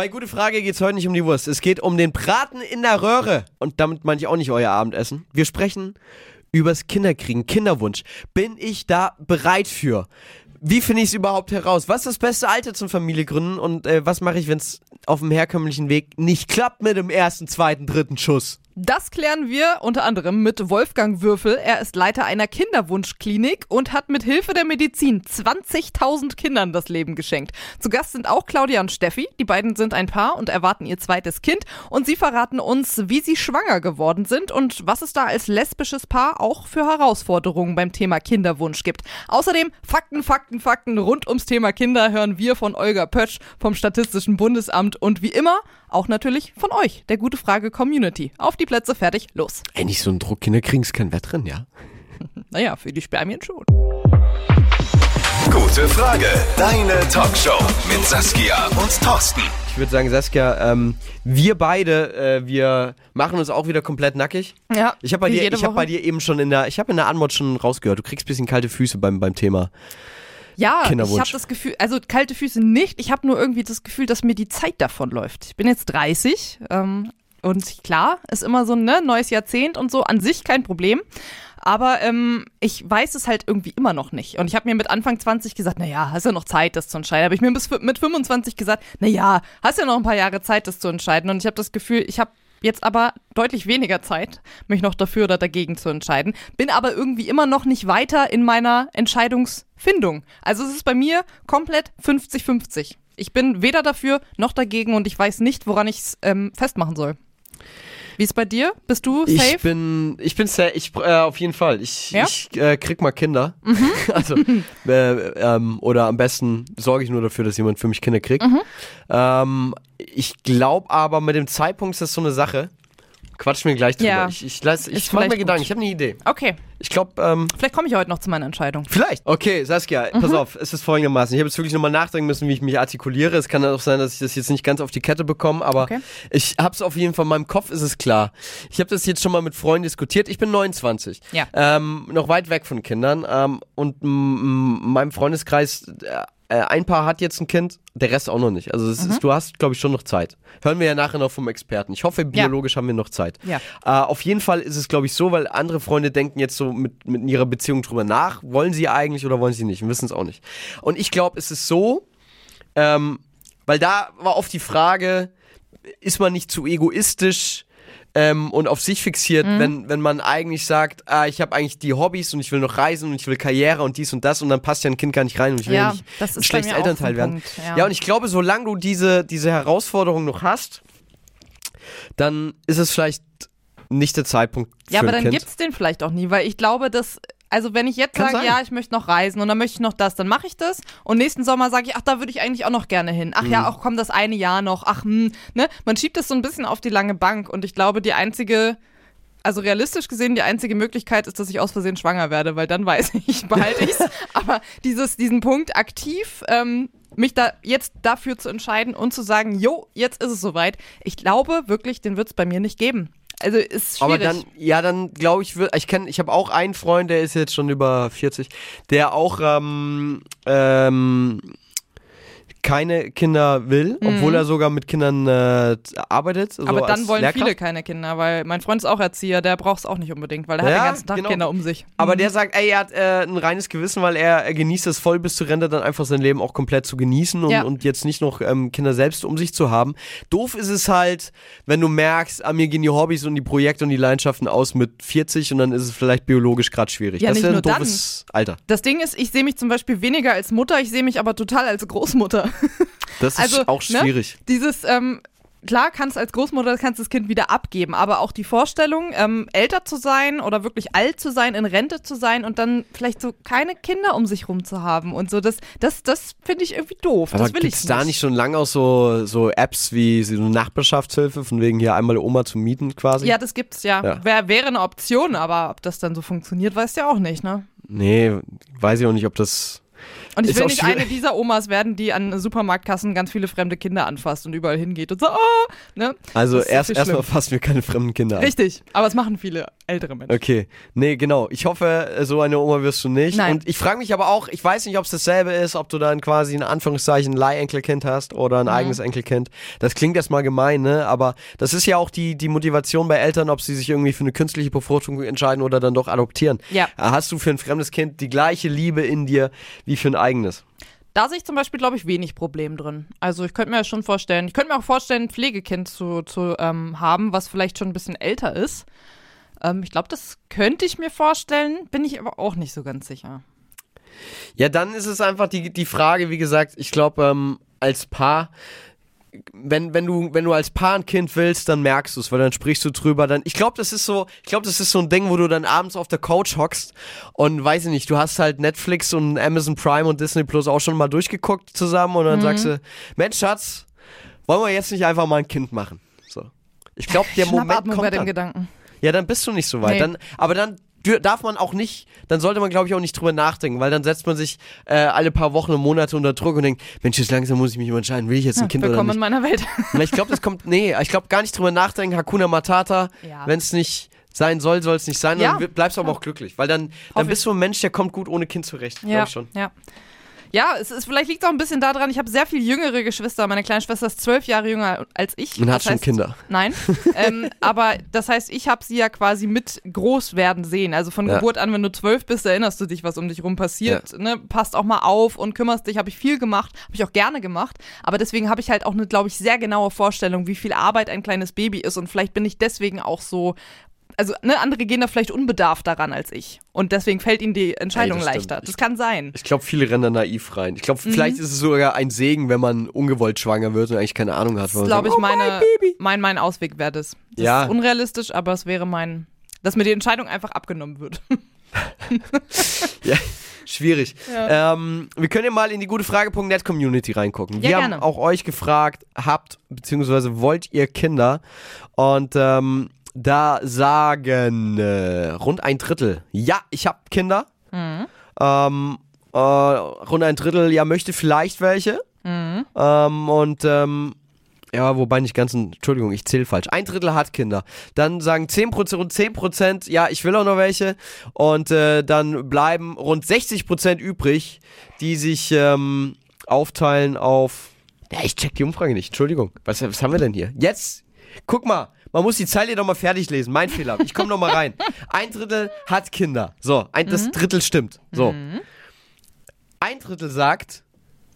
Bei Gute Frage geht es heute nicht um die Wurst. Es geht um den Braten in der Röhre. Und damit meine ich auch nicht euer Abendessen. Wir sprechen übers Kinderkriegen, Kinderwunsch. Bin ich da bereit für? Wie finde ich es überhaupt heraus? Was ist das beste Alter zum Familiegründen und äh, was mache ich, wenn es auf dem herkömmlichen Weg nicht klappt mit dem ersten, zweiten, dritten Schuss? Das klären wir unter anderem mit Wolfgang Würfel. Er ist Leiter einer Kinderwunschklinik und hat mit Hilfe der Medizin 20.000 Kindern das Leben geschenkt. Zu Gast sind auch Claudia und Steffi. Die beiden sind ein Paar und erwarten ihr zweites Kind. Und sie verraten uns, wie sie schwanger geworden sind und was es da als lesbisches Paar auch für Herausforderungen beim Thema Kinderwunsch gibt. Außerdem Fakten, Fakten, Fakten rund ums Thema Kinder hören wir von Olga Pötsch vom Statistischen Bundesamt und wie immer auch natürlich von euch, der Gute Frage Community. Auf die Plätze, fertig, los. Ey, nicht so ein Druck, Kinder kriegen es kein Wettrennen, ja? naja, für die Spermien schon. Gute Frage, deine Talkshow mit Saskia und Thorsten. Ich würde sagen, Saskia, ähm, wir beide, äh, wir machen uns auch wieder komplett nackig. Ja. Ich habe bei, dir- ich hab bei dir eben schon in der, ich habe in der Antwort schon rausgehört, du kriegst ein bisschen kalte Füße beim, beim Thema. Ja, ich habe das Gefühl, also kalte Füße nicht. Ich habe nur irgendwie das Gefühl, dass mir die Zeit davon läuft. Ich bin jetzt 30 ähm, und klar, ist immer so ein ne, neues Jahrzehnt und so, an sich kein Problem. Aber ähm, ich weiß es halt irgendwie immer noch nicht. Und ich habe mir mit Anfang 20 gesagt, naja, hast ja noch Zeit, das zu entscheiden. Habe ich mir bis mit 25 gesagt, naja, hast ja noch ein paar Jahre Zeit, das zu entscheiden. Und ich habe das Gefühl, ich habe jetzt aber deutlich weniger Zeit, mich noch dafür oder dagegen zu entscheiden. Bin aber irgendwie immer noch nicht weiter in meiner Entscheidungsfindung. Also es ist bei mir komplett 50-50. Ich bin weder dafür noch dagegen und ich weiß nicht, woran ich es ähm, festmachen soll. Wie ist bei dir? Bist du safe? Ich bin, ich bin safe, ich, äh, auf jeden Fall. Ich, Ja? Mhm. ich äh, krieg mal Kinder. also, äh, ähm, oder am besten sorge ich nur dafür, dass jemand für mich Kinder kriegt. Mhm. Ähm, ich glaube aber, mit dem Zeitpunkt ist das so eine Sache. Quatsch mir gleich drüber. Ja. Ich, ich, lass- ich Ist mach mir Gedanken, ich habe eine Idee. okay, Ich glaube, ähm, vielleicht komme ich heute noch zu meiner Entscheidung. Vielleicht. Okay, Saskia, Mhm. pass auf, es ist folgendermaßen. Ich habe jetzt wirklich nochmal nachdenken müssen, wie ich mich artikuliere. Es kann auch sein, dass ich das jetzt nicht ganz auf die Kette bekomme, aber Okay. ich habe es auf jeden Fall, in meinem Kopf ist es klar. Ich habe das jetzt schon mal mit Freunden diskutiert. Ich bin 29. Ja. Ähm, noch weit weg von Kindern. Ähm, und in meinem Freundeskreis, äh, äh, ein Paar hat jetzt ein Kind, der Rest auch noch nicht. Also Mhm. ist, du hast, glaube ich, schon noch Zeit. Hören wir ja nachher noch vom Experten. Ich hoffe, biologisch haben wir noch Zeit. Ja. Äh, auf jeden Fall ist es, glaube ich, so, weil andere Freunde denken jetzt so mit, mit ihrer Beziehung drüber nach. Wollen sie eigentlich oder wollen sie nicht? Wissen es auch nicht. Und ich glaube, es ist so, ähm, weil da war oft die Frage, ist man nicht zu egoistisch ähm, und auf sich fixiert, Mhm. wenn, wenn man eigentlich sagt, ah, ich habe eigentlich die Hobbys und ich will noch reisen und ich will Karriere und dies und das und dann passt ja ein Kind gar nicht rein und ich will Ja, nicht das ein schlechtes Elternteil werden. Punkt, ja. ja. und ich glaube, solange du diese, diese Herausforderung noch hast, dann ist es vielleicht nicht der Zeitpunkt Ja, aber dann kind. gibt's den vielleicht auch nie, weil ich glaube, dass also wenn ich jetzt Kann sage, sein. ja, ich möchte noch reisen und dann möchte ich noch das, dann mache ich das und nächsten Sommer sage ich, ach, da würde ich eigentlich auch noch gerne hin. Ach Mhm. ja, auch komm, das eine Jahr noch. Ach, hm, ne? Man schiebt das so ein bisschen auf die lange Bank und ich glaube, die einzige also realistisch gesehen, die einzige Möglichkeit ist, dass ich aus Versehen schwanger werde, weil dann weiß ich, behalte ich's. Aber dieses, diesen Punkt aktiv, ähm, mich da jetzt dafür zu entscheiden und zu sagen, jo, jetzt ist es soweit, ich glaube wirklich, den wird's bei mir nicht geben. Also ist schwierig. Aber dann, ja, dann glaube ich, wird, ich kenne, ich habe auch einen Freund, der ist jetzt schon über 40, der auch ähm, ähm, keine Kinder will, obwohl er sogar mit Kindern äh, arbeitet. so Mhm. Aber dann wollen Lehrkraft. viele keine Kinder, weil mein Freund ist auch Erzieher, der braucht es auch nicht unbedingt, weil er hat Ja, den ganzen Tag genau. Kinder um sich. Aber der sagt, ey, er hat äh, ein reines Gewissen, weil er, er genießt es voll bis zur Rente, dann einfach sein Leben auch komplett zu genießen und, Ja. und jetzt nicht noch ähm, Kinder selbst um sich zu haben. Doof ist es halt, wenn du merkst, an mir gehen die Hobbys und die Projekte und die Leidenschaften aus mit 40 und dann ist es vielleicht biologisch gerade schwierig. Ja, das nicht wäre ein nur dann. doofes Alter. Das Ding ist, ich sehe mich zum Beispiel weniger als Mutter, ich sehe mich aber total als Großmutter. Das ist Also, auch ne? schwierig. Dieses, ähm, klar kannst als Großmutter kannst das Kind wieder abgeben, aber auch die Vorstellung, ähm, älter zu sein oder wirklich alt zu sein, in Rente zu sein und dann vielleicht so keine Kinder um sich rum zu haben und so, das, das, das finde ich irgendwie doof. Aber das will ich nicht. da nicht schon lange auch so, so Apps wie so eine Nachbarschaftshilfe, von wegen hier einmal Oma zu mieten quasi? Ja, das gibt's ja. Ja. Wär, wäre eine Option, aber ob das dann so funktioniert, weißt du ja auch nicht, ne? Nee, weiß ich auch nicht, ob das. Und ich Ist will nicht schwierig. eine dieser Omas werden, die an Supermarktkassen ganz viele fremde Kinder anfasst und überall hingeht und so, oh, ne? Also erst erstmal fassen wir keine fremden Kinder an. Richtig, aber es machen viele ältere Menschen. Okay, nee, genau. Ich hoffe, so eine Oma wirst du nicht. Nein. Und ich frage mich aber auch, ich weiß nicht, ob es dasselbe ist, ob du dann quasi in Anführungszeichen ein Leihenkelkind hast oder Mhm. ein eigenes Enkelkind. Das klingt erstmal gemein, ne? Aber das ist ja auch die, die Motivation bei Eltern, ob sie sich irgendwie für eine künstliche Befruchtung entscheiden oder dann doch adoptieren. Ja. Hast du für ein fremdes Kind die gleiche Liebe in dir wie für ein eigenes? Da sehe ich zum Beispiel, glaube ich, wenig Problem drin. Also ich könnte mir ja schon vorstellen, ich könnte mir auch vorstellen, ein Pflegekind zu, zu ähm, haben, was vielleicht schon ein bisschen älter ist. Ähm, ich glaube, das könnte ich mir vorstellen, bin ich aber auch nicht so ganz sicher. Ja, dann ist es einfach die, die Frage, wie gesagt, ich glaube, ähm, als Paar, wenn, wenn du, wenn du als Paar ein Kind willst, dann merkst du es, weil dann sprichst du drüber, dann, ich glaube, das ist so, ich glaube, das ist so ein Ding, wo du dann abends auf der Couch hockst und weiß ich nicht, du hast halt Netflix und Amazon Prime und Disney Plus auch schon mal durchgeguckt zusammen und dann sagst du, Mensch, Schatz, wollen wir jetzt nicht einfach mal ein Kind machen? So. Ich glaube, der Moment Schnappatmung bei kommt dem dann. Gedanken. Ja, dann bist du nicht so weit. Nee. Dann, aber dann darf man auch nicht, dann sollte man, glaube ich, auch nicht drüber nachdenken, weil dann setzt man sich äh, alle paar Wochen und Monate unter Druck und denkt, Mensch, jetzt langsam muss ich mich entscheiden, will ich jetzt ein Kind oder Willkommen in nicht? meiner Welt. Ich glaube, das kommt, nee, ich glaube gar nicht drüber nachdenken, Hakuna Matata, Ja. wenn es nicht sein soll, soll es nicht sein, Ja. dann bleibst du aber auch glücklich, weil dann, dann bist du ein Mensch, der kommt gut ohne Kind zurecht, glaube Ja, ich schon. ja. Ja, es ist, vielleicht liegt es auch ein bisschen daran, ich habe sehr viel jüngere Geschwister. Meine kleine Schwester ist zwölf Jahre jünger als ich. Und hat Das schon heißt- Kinder. Nein. ähm, aber das heißt, ich habe sie ja quasi mit groß werden sehen. Also von Ja. Geburt an, wenn du zwölf bist, erinnerst du dich, was um dich rum passiert. Ne? Passt auch mal auf und kümmerst dich. Habe ich viel gemacht, habe ich auch gerne gemacht. Aber deswegen habe ich halt auch eine, glaube ich, sehr genaue Vorstellung, wie viel Arbeit ein kleines Baby ist. Und vielleicht bin ich deswegen auch so. Also, ne, andere gehen da vielleicht unbedarft daran als ich. Und deswegen fällt ihnen die Entscheidung Ey, das stimmt. leichter. Das kann sein. Ich glaube, viele rennen da naiv rein. Ich glaube, vielleicht Mhm. ist es sogar ein Segen, wenn man ungewollt schwanger wird und eigentlich keine Ahnung hat. Das glaube ich, oh, meine, mein mein, Ausweg wäre das. Das Ja. ist unrealistisch, aber es wäre mein, dass mir die Entscheidung einfach abgenommen wird. Ja, schwierig. Ähm, wir können ja mal in die gutefrage.net Community reingucken. Ja, wir haben gerne. auch euch gefragt, habt bzw. wollt ihr Kinder? Und ähm, da sagen äh, rund ein Drittel, ja, ich habe Kinder. Mhm. Ähm, äh, rund ein Drittel, ja, möchte vielleicht welche. Mhm. Ähm, und ähm, ja, wobei nicht ganz, Entschuldigung, ich zähle falsch. Ein Drittel hat Kinder. Dann sagen 10%, rund 10%, ja, ich will auch noch welche. Und äh, dann bleiben rund 60% übrig, die sich ähm, aufteilen auf. Ja, ich check die Umfrage nicht, Entschuldigung. Was, was haben wir denn hier? Jetzt, guck mal, man muss die Zeile doch mal fertig lesen. Mein Fehler. Ich komme noch mal rein. Ein Drittel hat Kinder. So, ein, das Drittel stimmt. So. Ein Drittel sagt,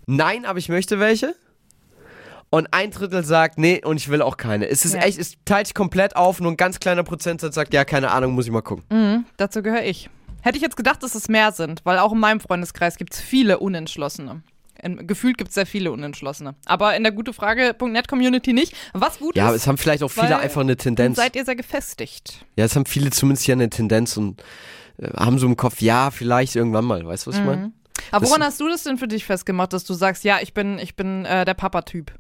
nein, aber ich möchte welche. Und ein Drittel sagt, nee, und ich will auch keine. Es ist Ja. echt, es teilt sich komplett auf, nur ein ganz kleiner Prozentsatz sagt, ja, keine Ahnung, muss ich mal gucken. Mhm, dazu gehöre ich. Hätte ich jetzt gedacht, dass es mehr sind, weil auch in meinem Freundeskreis gibt es viele Unentschlossene. In, gefühlt gibt es sehr viele Unentschlossene. Aber in der gutefrage.net-Community nicht. Was gut Ja, aber ist, es haben vielleicht auch viele einfach eine Tendenz. seid ihr sehr gefestigt. Ja, es haben viele zumindest ja eine Tendenz und äh, haben so im Kopf, ja, vielleicht irgendwann mal. Weißt du, was ich meine? Aber Das- woran hast du das denn für dich festgemacht, dass du sagst, ja, ich bin, ich bin äh, der Papa-Typ?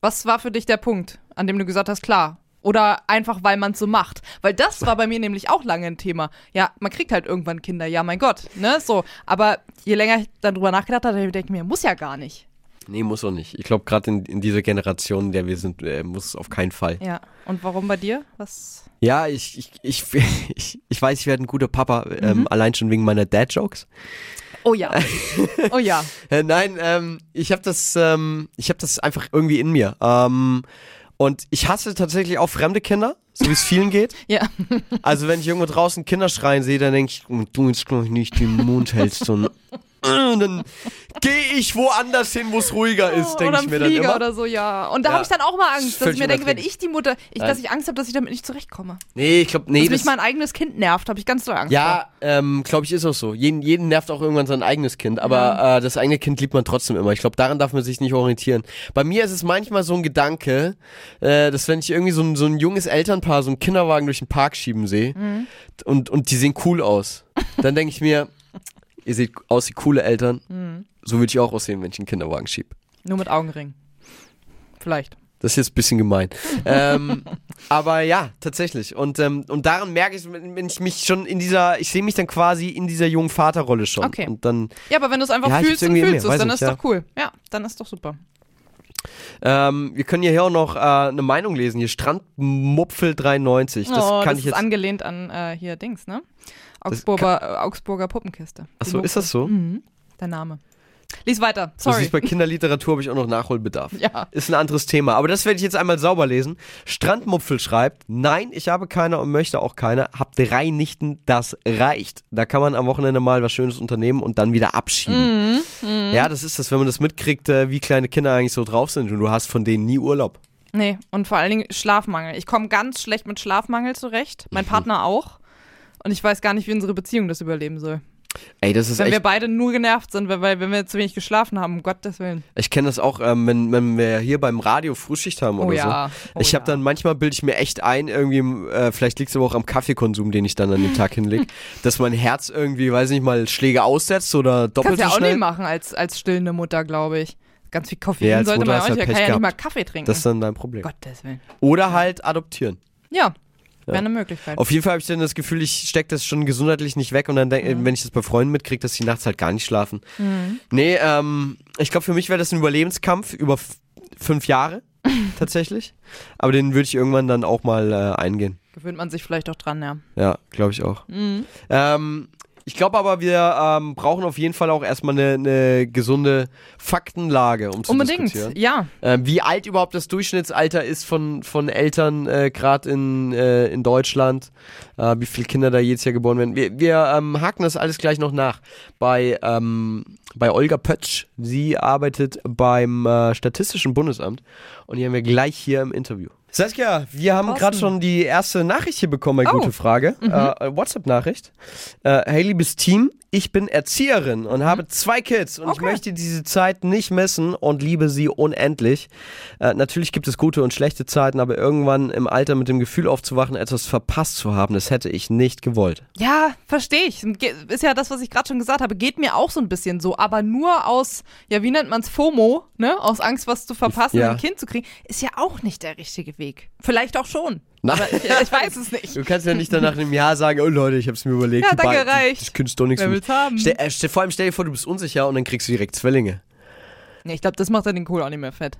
Was war für dich der Punkt, an dem du gesagt hast, klar? Oder einfach, weil man es so macht? Weil das war bei mir nämlich auch lange ein Thema. Ja, man kriegt halt irgendwann Kinder, ja, mein Gott, ne, so. Aber je länger ich dann drüber nachgedacht habe, denke ich mir, muss ja gar nicht. Nee, muss auch nicht. Ich glaube, gerade in, in dieser Generation, in der wir sind, äh, muss es auf keinen Fall. Ja. Und warum bei dir? Was? Ja, ich, ich, ich, ich, ich weiß, ich werde ein guter Papa, ähm, allein schon wegen meiner Dad-Jokes. Oh ja. oh ja. Äh, nein, ähm, ich habe das, ähm, ich habe das einfach irgendwie in mir. Ähm, und ich hasse tatsächlich auch fremde Kinder, so wie es vielen geht. Ja. Also wenn ich irgendwo draußen Kinder schreien sehe, dann denke ich, oh, du jetzt gleich nicht den Mund hältst und, und dann gehe ich woanders hin, wo es ruhiger ist, denke ich mir dann Flieger immer. oder so, ja. Und da Ja. habe ich dann auch mal Angst, dass ich mir denke, wenn ich die Mutter, ich, dass ich Angst habe, dass ich damit nicht zurechtkomme. Nee, ich glaube, nee, dass das, mich mein eigenes Kind nervt, habe ich ganz doll Angst ja, ähm, glaube ich, ist auch so. Jeden, jeden nervt auch irgendwann sein eigenes Kind, aber äh, das eigene Kind liebt man trotzdem immer. Ich glaube, daran darf man sich nicht orientieren. Bei mir ist es manchmal so ein Gedanke, äh, dass wenn ich irgendwie so ein, so ein junges Elternpaar so einen Kinderwagen durch den Park schieben sehe und, und die sehen cool aus, dann denke ich mir, ihr seht aus wie coole Eltern. So würde ich auch aussehen, wenn ich einen Kinderwagen schiebe. Nur mit Augenring. Vielleicht. Das ist jetzt ein bisschen gemein. ähm, aber ja, tatsächlich. Und, ähm, und daran merke ich, wenn ich mich schon in dieser, ich sehe mich dann quasi in dieser jungen Vaterrolle schon. Okay. Und dann, Ja, aber wenn du es einfach Ja, fühlst und fühlst es, dann ist ja. doch cool. Ja, dann ist doch super. ähm, wir können ja hier auch noch äh, eine Meinung lesen. Hier Strandmupfel93. Das oh, kann das ich ist jetzt. angelehnt an äh, hier Dings, ne? Augsburger, äh, Augsburger Puppenkiste. Achso, ist das so? Mhm. Der Name. Lies weiter. Sorry. siehst, bei Kinderliteratur habe ich auch noch Nachholbedarf. Ja. Ist ein anderes Thema. Aber das werde ich jetzt einmal sauber lesen. Strandmupfel schreibt, nein, ich habe keine und möchte auch keine. Hab drei Nichten, das reicht. Da kann man am Wochenende mal was Schönes unternehmen und dann wieder abschieben. Mhm, Ja, das ist das, wenn man das mitkriegt, äh, wie kleine Kinder eigentlich so drauf sind und du hast von denen nie Urlaub. Nee, und vor allen Dingen Schlafmangel. Ich komme ganz schlecht mit Schlafmangel zurecht. Mein Mhm. Partner auch. Und ich weiß gar nicht, wie unsere Beziehung das überleben soll. Ey, das ist Wenn wir echt, beide nur genervt sind, weil, weil wenn wir zu wenig geschlafen haben, um Gottes Willen. ich kenne das auch, ähm, wenn, wenn wir hier beim Radio Frühschicht haben Oh oder ja. so. Oh ich habe ja. dann manchmal bilde ich mir echt ein, irgendwie, äh, vielleicht liegt es aber auch am Kaffeekonsum, den ich dann an dem Tag hinlege, dass mein Herz irgendwie, weiß nicht mal, Schläge aussetzt oder doppelt Kannst ja so auch schnell. nicht machen als, als stillende Mutter, glaube ich. Ganz viel Koffein Ja, sollte Mutter man auch nicht. halt Er kann ja nicht mal. Kaffee trinken. Das ist dann dein Problem. Gottes Willen. Oder halt adoptieren. Ja, wäre eine Möglichkeit. Auf jeden Fall habe ich dann das Gefühl, ich stecke das schon gesundheitlich nicht weg und dann, denk, Mhm. wenn ich das bei Freunden mitkriege, dass die nachts halt gar nicht schlafen. Nee, ähm, ich glaube, für mich wäre das ein Überlebenskampf über fünf Jahre tatsächlich. Aber den würde ich irgendwann dann auch mal äh, eingehen. Gewöhnt man sich vielleicht auch dran, ja. Ja, glaube ich auch. Mhm. Ähm, ich glaube aber, wir ähm, brauchen auf jeden Fall auch erstmal eine, eine gesunde Faktenlage, um zu Unbedingt, ja. Ähm, wie alt überhaupt das Durchschnittsalter ist von, von Eltern, äh, gerade in, äh, in Deutschland, äh, wie viele Kinder da jedes Jahr geboren werden. Wir, wir ähm, haken das alles gleich noch nach. Bei, ähm, bei Olga Pötsch, sie arbeitet beim äh, Statistischen Bundesamt und die haben wir gleich hier im Interview. Saskia, wir haben gerade schon die erste Nachricht hier bekommen bei Oh. Gute Frage. Äh, WhatsApp-Nachricht. Äh, hey, liebes Team, ich bin Erzieherin und habe zwei Kids und ich Okay. möchte diese Zeit nicht missen und liebe sie unendlich. Äh, natürlich gibt es gute und schlechte Zeiten, aber irgendwann im Alter mit dem Gefühl aufzuwachen, etwas verpasst zu haben, das hätte ich nicht gewollt. Ja, verstehe ich. Ist ja das, was ich gerade schon gesagt habe. Geht mir auch so ein bisschen so. Aber nur aus, ja, wie nennt man's FOMO, ne? Aus Angst, was zu verpassen, Ja. ein Kind zu kriegen, ist ja auch nicht der richtige Weg. Vielleicht auch schon. Aber ich, ich weiß es nicht. Du kannst ja nicht dann nach einem Jahr sagen, oh Leute, ich hab's mir überlegt. Ja, danke, reicht. Das könntest du doch nichts Wer will's haben? Stell, äh, stell, vor allem stell dir vor, du bist unsicher und dann kriegst du direkt Zwillinge. Nee, ich glaube, das macht ja den Kohl auch nicht mehr fett.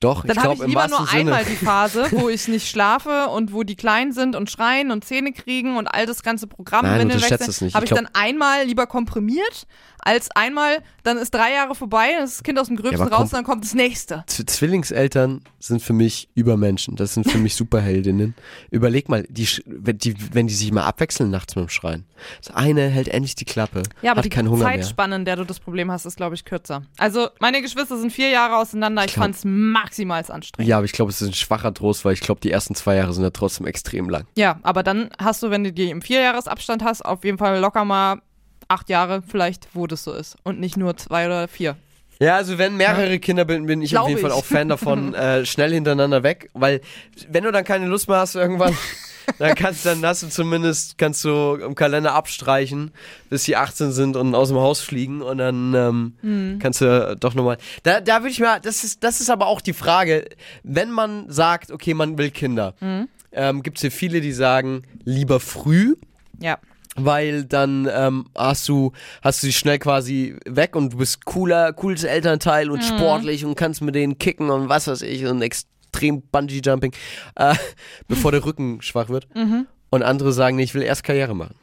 Doch, Dann ich habe ich lieber nur Sinne. einmal die Phase, wo ich nicht schlafe und wo die klein sind und schreien und Zähne kriegen und all das ganze Programm Nein, unterschätzt wechseln, es nicht. Habe Ich ich dann einmal lieber komprimiert, als einmal, dann ist drei Jahre vorbei, dann ist das Kind aus dem Gröbsten aber raus dann kommt das nächste. Z Zwillingseltern sind für mich Übermenschen. Das sind für mich Superheldinnen. Überleg mal, die, wenn die, wenn die sich mal abwechseln nachts mit dem Schreien. Das eine hält endlich die Klappe, Ja, aber hat die keinen Hunger mehr. Zeitspanne, in der du das Problem hast, ist, glaube ich, kürzer. Also, meine Geschwister sind vier Jahre auseinander. Ich glaub- fand es maximal anstrengend. Ja, aber ich glaube, es ist ein schwacher Trost, weil ich glaube, die ersten zwei Jahre sind ja trotzdem extrem lang. Ja, aber dann hast du, wenn du die im Vierjahresabstand hast, auf jeden Fall locker mal acht Jahre vielleicht, wo das so ist. Und nicht nur zwei oder vier. Ja, also wenn mehrere Kinder bin, bin ich Glaub auf jeden ich. Fall auch Fan davon, äh, schnell hintereinander weg, weil wenn du dann keine Lust mehr hast irgendwann, dann kannst dann hast du zumindest kannst du im Kalender abstreichen, bis die 18 sind und aus dem Haus fliegen und dann ähm, Hm. kannst du doch nochmal. Da, da würde ich mal, das ist, das ist aber auch die Frage, wenn man sagt, okay, man will Kinder, Hm. ähm, gibt es hier viele, die sagen, lieber früh, Ja. Weil dann ähm, hast du hast du dich schnell quasi weg und du bist cooler, cooles Elternteil und sportlich und kannst mit denen kicken und was weiß ich und extrem Bungee Jumping, äh, bevor der Rücken schwach wird. Und andere sagen, nee, ich will erst Karriere machen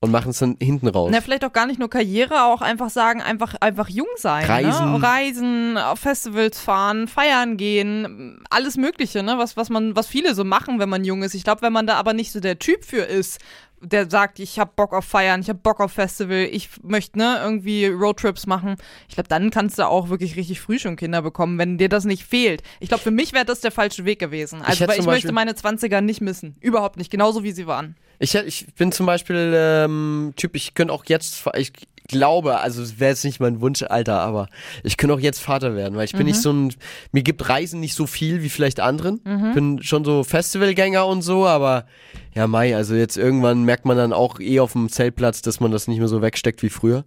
und machen es dann hinten raus. Na, vielleicht auch gar nicht nur Karriere, auch einfach sagen, einfach, einfach jung sein. Reisen. Ne? Reisen, auf Festivals fahren, feiern gehen, alles Mögliche, ne? was, was, man, was viele so machen, wenn man jung ist. Ich glaube, wenn man da aber nicht so der Typ für ist, der sagt, ich habe Bock auf Feiern, ich habe Bock auf Festival, ich möchte ne, irgendwie Roadtrips machen. Ich glaube, dann kannst du auch wirklich richtig früh schon Kinder bekommen, wenn dir das nicht fehlt. Ich glaube, für mich wäre das der falsche Weg gewesen. Also, hätte weil ich möchte meine 20er nicht missen. Überhaupt nicht, genauso wie sie waren. Ich, ich bin zum Beispiel ähm, Typ, ich könnte auch jetzt, ich glaube, also es wäre jetzt nicht mein Wunschalter, aber ich könnte auch jetzt Vater werden, weil ich bin nicht so ein, mir gibt Reisen nicht so viel wie vielleicht anderen. Bin schon so Festivalgänger und so, aber ja, Mai, also jetzt irgendwann merkt man dann auch eh auf dem Zeltplatz, dass man das nicht mehr so wegsteckt wie früher,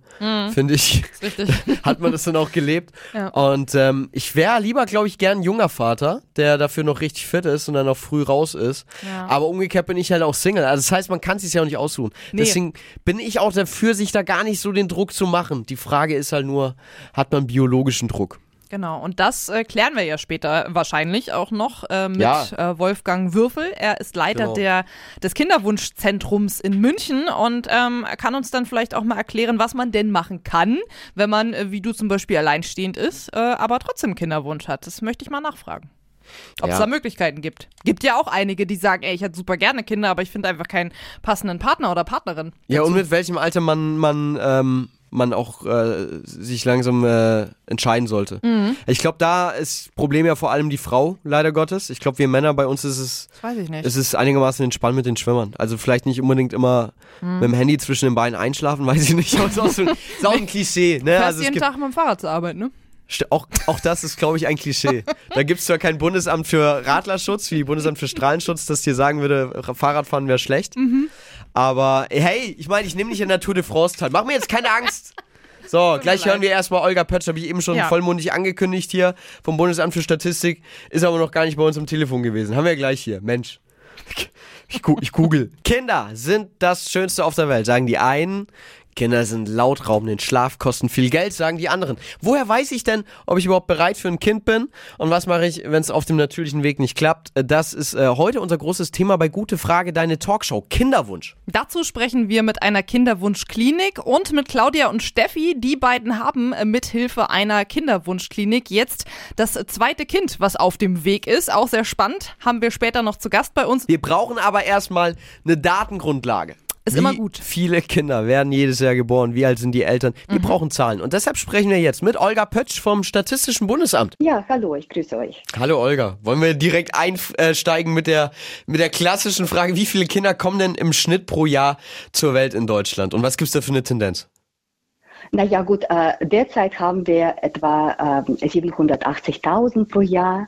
finde ich. Richtig. Hat man das dann auch gelebt. Ja. Und ähm, ich wäre lieber, glaube ich, gern ein junger Vater, der dafür noch richtig fit ist und dann auch früh raus ist. Ja. Aber umgekehrt bin ich halt auch Single. Also das heißt, man kann sich ja auch nicht aussuchen. Nee. Deswegen bin ich auch dafür, sich da gar nicht so den Druck zu machen. Die Frage ist halt nur, hat man biologischen Druck? Genau, und das äh, klären wir ja später wahrscheinlich auch noch äh, mit Ja. äh, Wolfgang Würfel. Er ist Leiter Genau. der, des Kinderwunschzentrums in München und ähm, kann uns dann vielleicht auch mal erklären, was man denn machen kann, wenn man, äh, wie du zum Beispiel, alleinstehend ist, äh, aber trotzdem Kinderwunsch hat. Das möchte ich mal nachfragen. Ob es Ja. da Möglichkeiten gibt. Gibt ja auch einige, die sagen, ey, ich hätte super gerne Kinder, aber ich finde einfach keinen passenden Partner oder Partnerin. Ja, und mit welchem Alter man, man, ähm, man auch äh, sich langsam äh, entscheiden sollte. Mhm. Ich glaube, da ist das Problem ja vor allem die Frau, leider Gottes. Ich glaube, wir Männer, bei uns ist es Das weiß ich nicht. Es ist einigermaßen entspannt mit den Schwimmern. Also vielleicht nicht unbedingt immer Hm. mit dem Handy zwischen den Beinen einschlafen, weiß ich nicht. Aber es ist auch, so, ein- ist auch ein Klischee. Ne? Fährst Also jeden gibt, Tag mit dem Fahrrad zur Arbeit, ne? Auch, auch das ist, glaube ich, ein Klischee. Da gibt es zwar kein Bundesamt für Radlerschutz, wie Bundesamt für Strahlenschutz, das dir sagen würde, Fahrradfahren wäre schlecht. Mhm. Aber hey, ich meine, ich nehme nicht in der Tour de France teil. Mach mir jetzt keine Angst. So, gleich hören wir erstmal Olga Pötsch, habe ich eben schon Ja. vollmundig angekündigt hier vom Bundesamt für Statistik, ist aber noch gar nicht bei uns am Telefon gewesen. Haben wir gleich hier. Mensch. Ich, ich google. Kinder sind das Schönste auf der Welt, sagen die einen. Kinder sind laut, rauben den Schlaf, kosten viel Geld, sagen die anderen. Woher weiß ich denn, ob ich überhaupt bereit für ein Kind bin? Und was mache ich, wenn es auf dem natürlichen Weg nicht klappt? Äh, Das ist äh, heute unser großes Thema bei Gute Frage, deine Talkshow. Kinderwunsch. Dazu sprechen wir mit einer Kinderwunschklinik und mit Claudia und Steffi. Die beiden haben äh, mithilfe einer Kinderwunschklinik jetzt das zweite Kind, was auf dem Weg ist. Auch sehr spannend. Haben wir später noch zu Gast bei uns. Wir brauchen aber erstmal eine Datengrundlage. Ist Wie immer gut. Viele Kinder werden jedes Jahr geboren. Wie alt sind die Eltern? Mhm. Wir brauchen Zahlen. Und deshalb sprechen wir jetzt mit Olga Pötsch vom Statistischen Bundesamt. Ja, hallo, ich grüße euch. Hallo Olga. Wollen wir direkt einsteigen mit der, mit der klassischen Frage, wie viele Kinder kommen denn im Schnitt pro Jahr zur Welt in Deutschland? Und was gibt's da für eine Tendenz? Naja gut, äh, derzeit haben wir etwa ähm, 780.000 pro Jahr.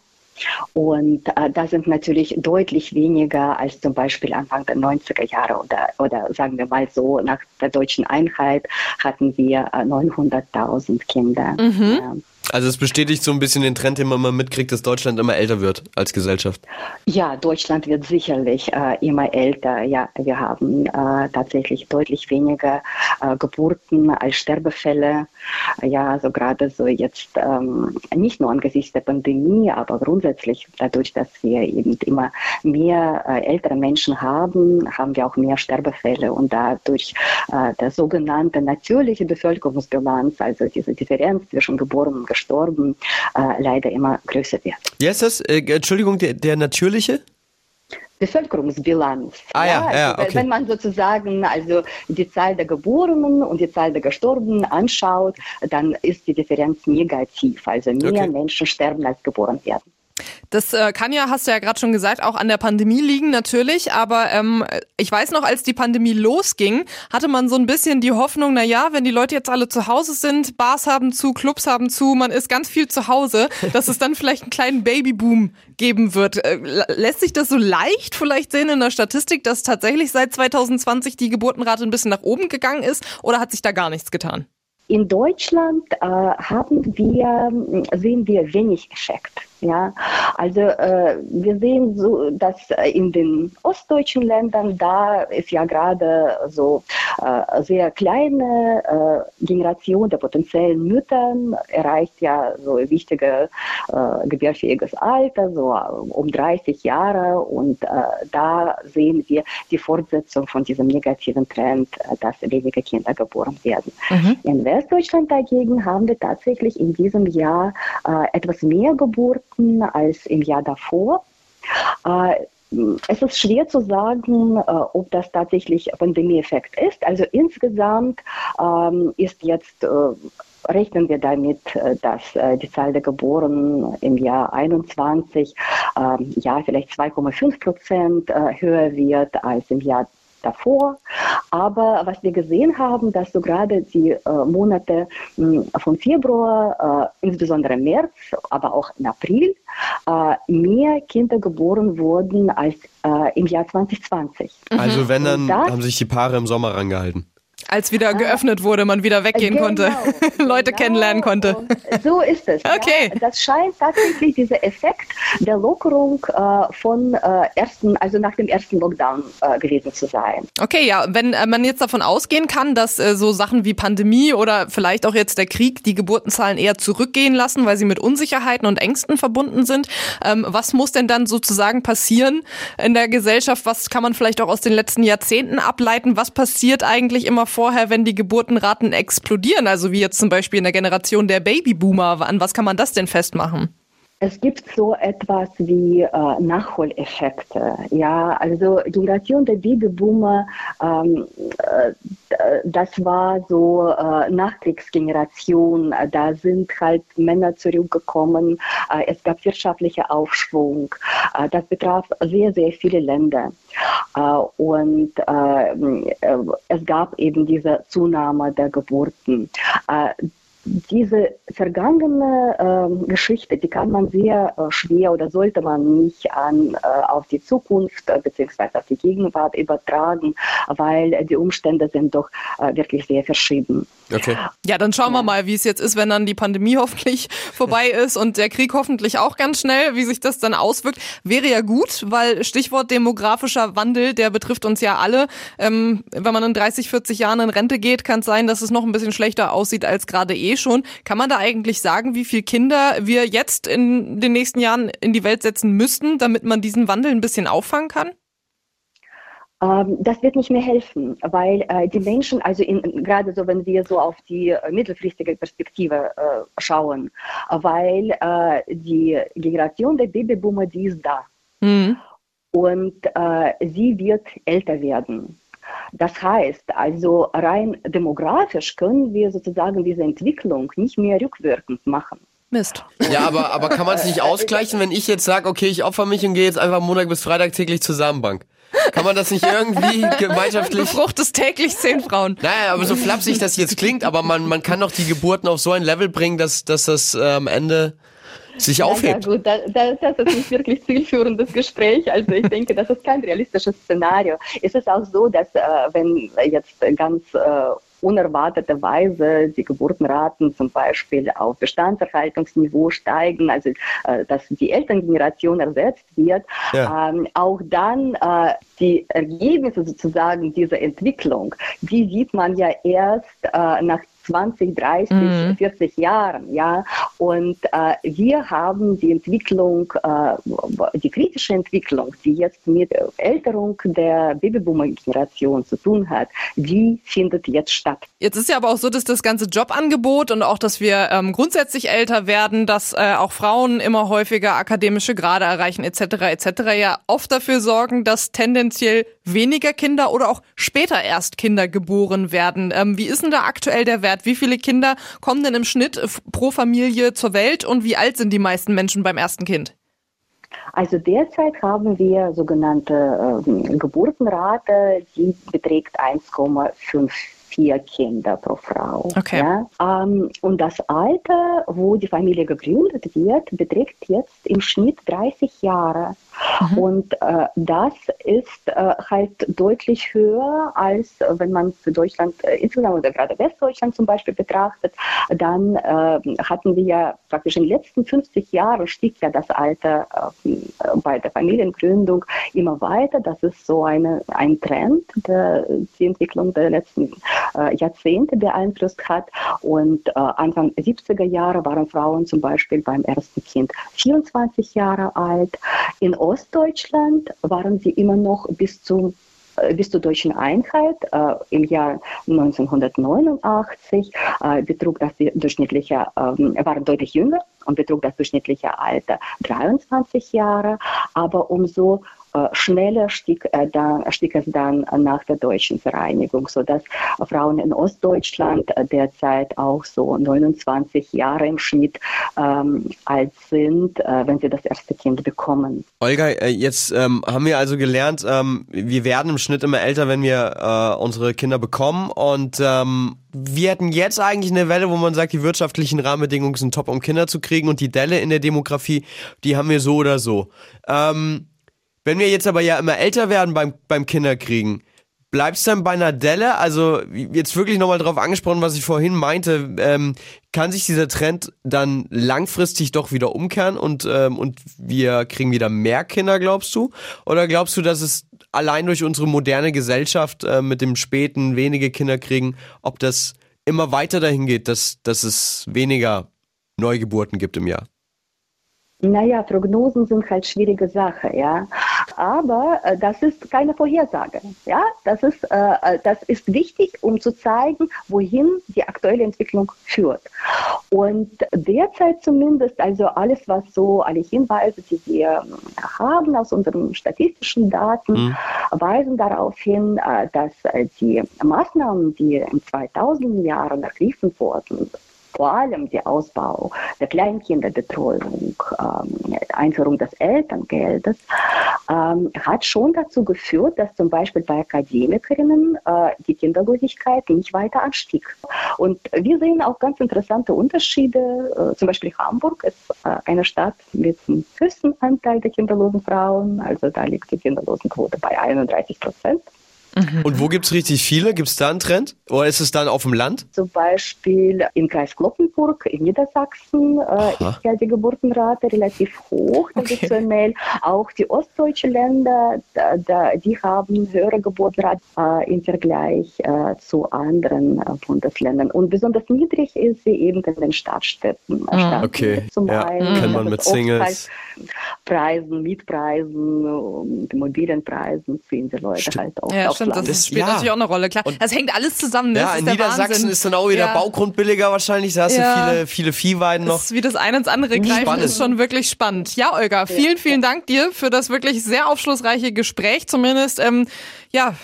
Und äh, das sind natürlich deutlich weniger als zum Beispiel Anfang der 90er Jahre oder, oder sagen wir mal so, nach der deutschen Einheit hatten wir äh, 900.000 Kinder. Ja. Also es bestätigt so ein bisschen den Trend, den man mal mitkriegt, dass Deutschland immer älter wird als Gesellschaft. Ja, Deutschland wird sicherlich äh, immer älter. Ja, wir haben äh, tatsächlich deutlich weniger äh, Geburten als Sterbefälle. Ja, also gerade so jetzt ähm, nicht nur angesichts der Pandemie, aber grundsätzlich dadurch, dass wir eben immer mehr äh, ältere Menschen haben, haben wir auch mehr Sterbefälle und dadurch äh, der sogenannte natürliche Bevölkerungsbilanz, also diese Differenz zwischen geboren und gestorben, äh, leider immer größer wird. Wie heißt das? Äh, Entschuldigung, der, der natürliche? Bevölkerungsbilanz. Ah ja, ja, also, okay. Wenn man sozusagen also die Zahl der Geborenen und die Zahl der Gestorbenen anschaut, dann ist die Differenz negativ. Also mehr Okay. Menschen sterben, als geboren werden. Das äh, kann ja, hast du ja gerade schon gesagt, auch an der Pandemie liegen natürlich. Aber ähm, ich weiß noch, als die Pandemie losging, hatte man so ein bisschen die Hoffnung, na ja, wenn die Leute jetzt alle zu Hause sind, Bars haben zu, Clubs haben zu, man ist ganz viel zu Hause, dass es dann vielleicht einen kleinen Babyboom geben wird. Äh, lä- lässt sich das so leicht vielleicht sehen in der Statistik, dass tatsächlich seit 2020 die Geburtenrate ein bisschen nach oben gegangen ist? Oder hat sich da gar nichts getan? In Deutschland äh, haben wir, sehen wir wenig Effekt. Ja, also äh, wir sehen so, dass äh, in den ostdeutschen Ländern da ist ja gerade so äh, sehr kleine äh, Generation der potenziellen Müttern erreicht ja so ein wichtiges äh, gebärfähiges Alter, so äh, um 30 Jahre und da sehen wir die Fortsetzung von diesem negativen Trend, dass weniger Kinder geboren werden. In Westdeutschland dagegen haben wir tatsächlich in diesem Jahr äh, etwas mehr Geburten als im Jahr davor. Äh, es ist schwer zu sagen, äh, ob das tatsächlich Pandemieeffekt ist. Also insgesamt ähm, ist jetzt, äh, rechnen wir damit, äh, dass die Zahl der Geborenen im Jahr 21 ähm, ja vielleicht 2,5 Prozent höher wird als im Jahr davor. Aber was wir gesehen haben, dass so gerade die äh, Monate mh, von Februar, äh, insbesondere März, aber auch im April, äh, mehr Kinder geboren wurden als äh, im Jahr 2020. Also wenn, dann das- haben sich die Paare im Sommer rangehalten. Als wieder geöffnet wurde, man wieder weggehen Genau, konnte, Leute genau. kennenlernen konnte. So ist es. Okay. Ja. Das scheint tatsächlich dieser Effekt der Lockerung äh, von äh, ersten, also nach dem ersten Lockdown äh, gewesen zu sein. Okay, ja, wenn äh, man jetzt davon ausgehen kann, dass äh, so Sachen wie Pandemie oder vielleicht auch jetzt der Krieg die Geburtenzahlen eher zurückgehen lassen, weil sie mit Unsicherheiten und Ängsten verbunden sind, ähm, was muss denn dann sozusagen passieren in der Gesellschaft? Was kann man vielleicht auch aus den letzten Jahrzehnten ableiten? Was passiert eigentlich immer vorher, wenn die Geburtenraten explodieren? Also wie jetzt zum Beispiel in der Generation der Babyboomer. An was kann man das denn festmachen? Es gibt so etwas wie äh, Nachholeffekte. Ja, also Generation der Babyboomer, ähm, äh, das war so äh, Nachkriegsgeneration. Da sind halt Männer zurückgekommen. Äh, es gab wirtschaftlicher Aufschwung. Äh, das betraf sehr, sehr viele Länder. Äh, und es gab eben diese Zunahme der Geburten. Äh, diese vergangene ähm, Geschichte, die kann man sehr äh, schwer oder sollte man nicht an, äh, auf die Zukunft äh, bzw. auf die Gegenwart übertragen, weil äh, die Umstände sind doch äh, wirklich sehr verschieden. Okay. Ja, dann schauen wir mal, wie es jetzt ist, wenn dann die Pandemie hoffentlich vorbei ist und der Krieg hoffentlich auch ganz schnell, wie sich das dann auswirkt. Wäre ja gut, weil Stichwort demografischer Wandel, der betrifft uns ja alle. Ähm, wenn man in 30, 40 Jahren in Rente geht, kann es sein, dass es noch ein bisschen schlechter aussieht als gerade eh schon. Kann man da eigentlich sagen, wie viele Kinder wir jetzt in den nächsten Jahren in die Welt setzen müssten, damit man diesen Wandel ein bisschen auffangen kann? Ähm, das wird nicht mehr helfen, weil äh, die Menschen, also in, gerade so, wenn wir so auf die äh, mittelfristige Perspektive äh, schauen, weil äh, die Generation der Babyboomer, die ist da. Mhm. und äh, sie wird älter werden. Das heißt, also rein demografisch können wir sozusagen diese Entwicklung nicht mehr rückwirkend machen. Mist. Ja, aber, aber kann man es nicht ausgleichen, wenn ich jetzt sage, okay, ich opfer mich und gehe jetzt einfach Montag bis Freitag täglich zur Samenbank? Kann man das nicht irgendwie gemeinschaftlich... Befruchtest täglich zehn Frauen. Naja, aber so flapsig das jetzt klingt, aber man, man kann doch die Geburten auf so ein Level bringen, dass, dass das äh, am Ende sich aufhebt. Ja, gut, da, da, das ist nicht wirklich zielführendes Gespräch. Also ich denke, das ist kein realistisches Szenario. Es ist auch so, dass äh, wenn jetzt ganz äh, unerwarteterweise die Geburtenraten zum Beispiel auf Bestandserhaltungsniveau steigen, also äh, dass die Elterngeneration ersetzt wird, Ja. ähm, auch dann äh, die Ergebnisse sozusagen dieser Entwicklung, die sieht man ja erst äh, nach 20, 30, Mhm. 40 Jahren, ja. Und äh, wir haben die Entwicklung, äh, die kritische Entwicklung, die jetzt mit der Älterung der Babyboomer-Generation zu tun hat, die findet jetzt statt. Jetzt ist ja aber auch so, dass das ganze Jobangebot und auch, dass wir ähm, grundsätzlich älter werden, dass äh, auch Frauen immer häufiger akademische Grade erreichen etc. etc. ja oft dafür sorgen, dass tendenziell weniger Kinder oder auch später erst Kinder geboren werden. Ähm, wie ist denn da aktuell der Wert? Wie viele Kinder kommen denn im Schnitt äh, pro Familie zur Welt und wie alt sind die meisten Menschen beim ersten Kind? Also derzeit haben wir sogenannte ähm, Geburtenrate, die beträgt 1,54 Kinder pro Frau. Okay. Ja? Ähm, und das Alter, wo die Familie gegründet wird, beträgt jetzt im Schnitt 30 Jahre. Und äh, das ist äh, halt deutlich höher, als äh, wenn man für Deutschland äh, insgesamt oder gerade Westdeutschland zum Beispiel betrachtet. Dann äh, hatten wir ja praktisch in den letzten 50 Jahren stieg ja das Alter äh, bei der Familiengründung immer weiter. Das ist so eine, ein Trend, der die Entwicklung der letzten äh, Jahrzehnte beeinflusst hat. Und äh, Anfang 70er Jahre waren Frauen zum Beispiel beim ersten Kind 24 Jahre alt. In Ostdeutschland? Waren sie immer noch bis zum äh, bis zur deutschen Einheit äh, im Jahr 1989 äh, betrug das die durchschnittliche, ähm, waren deutlich jünger und betrug das durchschnittliche Alter 23 Jahre. Aber umso äh, schneller stieg, stieg es dann nach der deutschen Vereinigung, sodass Frauen in Ostdeutschland äh, derzeit auch so 29 Jahre im Schnitt ähm, alt sind, äh, wenn sie das erste Kind bekommen. Olga, äh, jetzt ähm, haben wir also gelernt, ähm, wir werden im Schnitt immer älter, wenn wir äh, unsere Kinder bekommen und ähm, wir hätten jetzt eigentlich eine Welle, wo man sagt, die wirtschaftlichen Rahmenbedingungen sind top, um Kinder zu kriegen und die Delle in der Demografie, die haben wir so oder so. Ähm, wenn wir jetzt aber ja immer älter werden beim, beim Kinderkriegen, bleibst dann bei einer Delle? Also jetzt wirklich nochmal drauf angesprochen, was ich vorhin meinte. Ähm, kann sich dieser Trend dann langfristig doch wieder umkehren und, ähm, und wir kriegen wieder mehr Kinder, glaubst du? Oder glaubst du, dass es allein durch unsere moderne Gesellschaft äh, mit dem späten wenige Kinder kriegen, ob das immer weiter dahin geht, dass, dass es weniger Neugeburten gibt im Jahr? Naja, Prognosen sind halt schwierige Sache, ja. Aber äh, das ist keine Vorhersage, ja. Das ist, äh, äh, das ist wichtig, um zu zeigen, wohin die aktuelle Entwicklung führt. Und derzeit zumindest, also alles, was so, alle Hinweise, die wir haben aus unseren statistischen Daten, mhm. weisen darauf hin, äh, dass äh, die Maßnahmen, die in 2000 Jahren ergriffen wurden, vor allem der Ausbau der Kleinkinderbetreuung, ähm, Einführung des Elterngeldes, ähm, hat schon dazu geführt, dass zum Beispiel bei Akademikerinnen äh, die Kinderlosigkeit nicht weiter anstieg. Und wir sehen auch ganz interessante Unterschiede. Äh, zum Beispiel Hamburg ist äh, eine Stadt mit dem höchsten Anteil der kinderlosen Frauen. Also da liegt die Kinderlosenquote bei 31 Prozent. Mhm. Und wo gibt es richtig viele? Gibt es da einen Trend? Oder ist es dann auf dem Land? Zum Beispiel im Kreis Kloppenburg in Niedersachsen äh, ist ja die Geburtenrate relativ hoch, traditionell. Okay. Auch die ostdeutschen Länder, da, da, die haben höhere Geburtenrate äh, im Vergleich äh, zu anderen äh, Bundesländern. Und besonders niedrig ist sie eben in den Stadtstädten. Mhm. Okay, zum ja. einen. Kann man mit Singles. Preisen, Mietpreisen, Immobilienpreisen ziehen die Leute Stimmt. halt auch. Ja, stimmt, das, das spielt ja. natürlich auch eine Rolle, klar. Und das hängt alles zusammen. Ne? Ja, in Niedersachsen Wahnsinn. ist dann auch wieder ja. Baugrund billiger wahrscheinlich. Da hast du viele, viele Viehweiden noch. Das ist wie das eine ins andere greifen, spannend. ist schon wirklich spannend. Ja, Olga, vielen, vielen Dank dir für das wirklich sehr aufschlussreiche Gespräch. Zumindest, ähm, ja,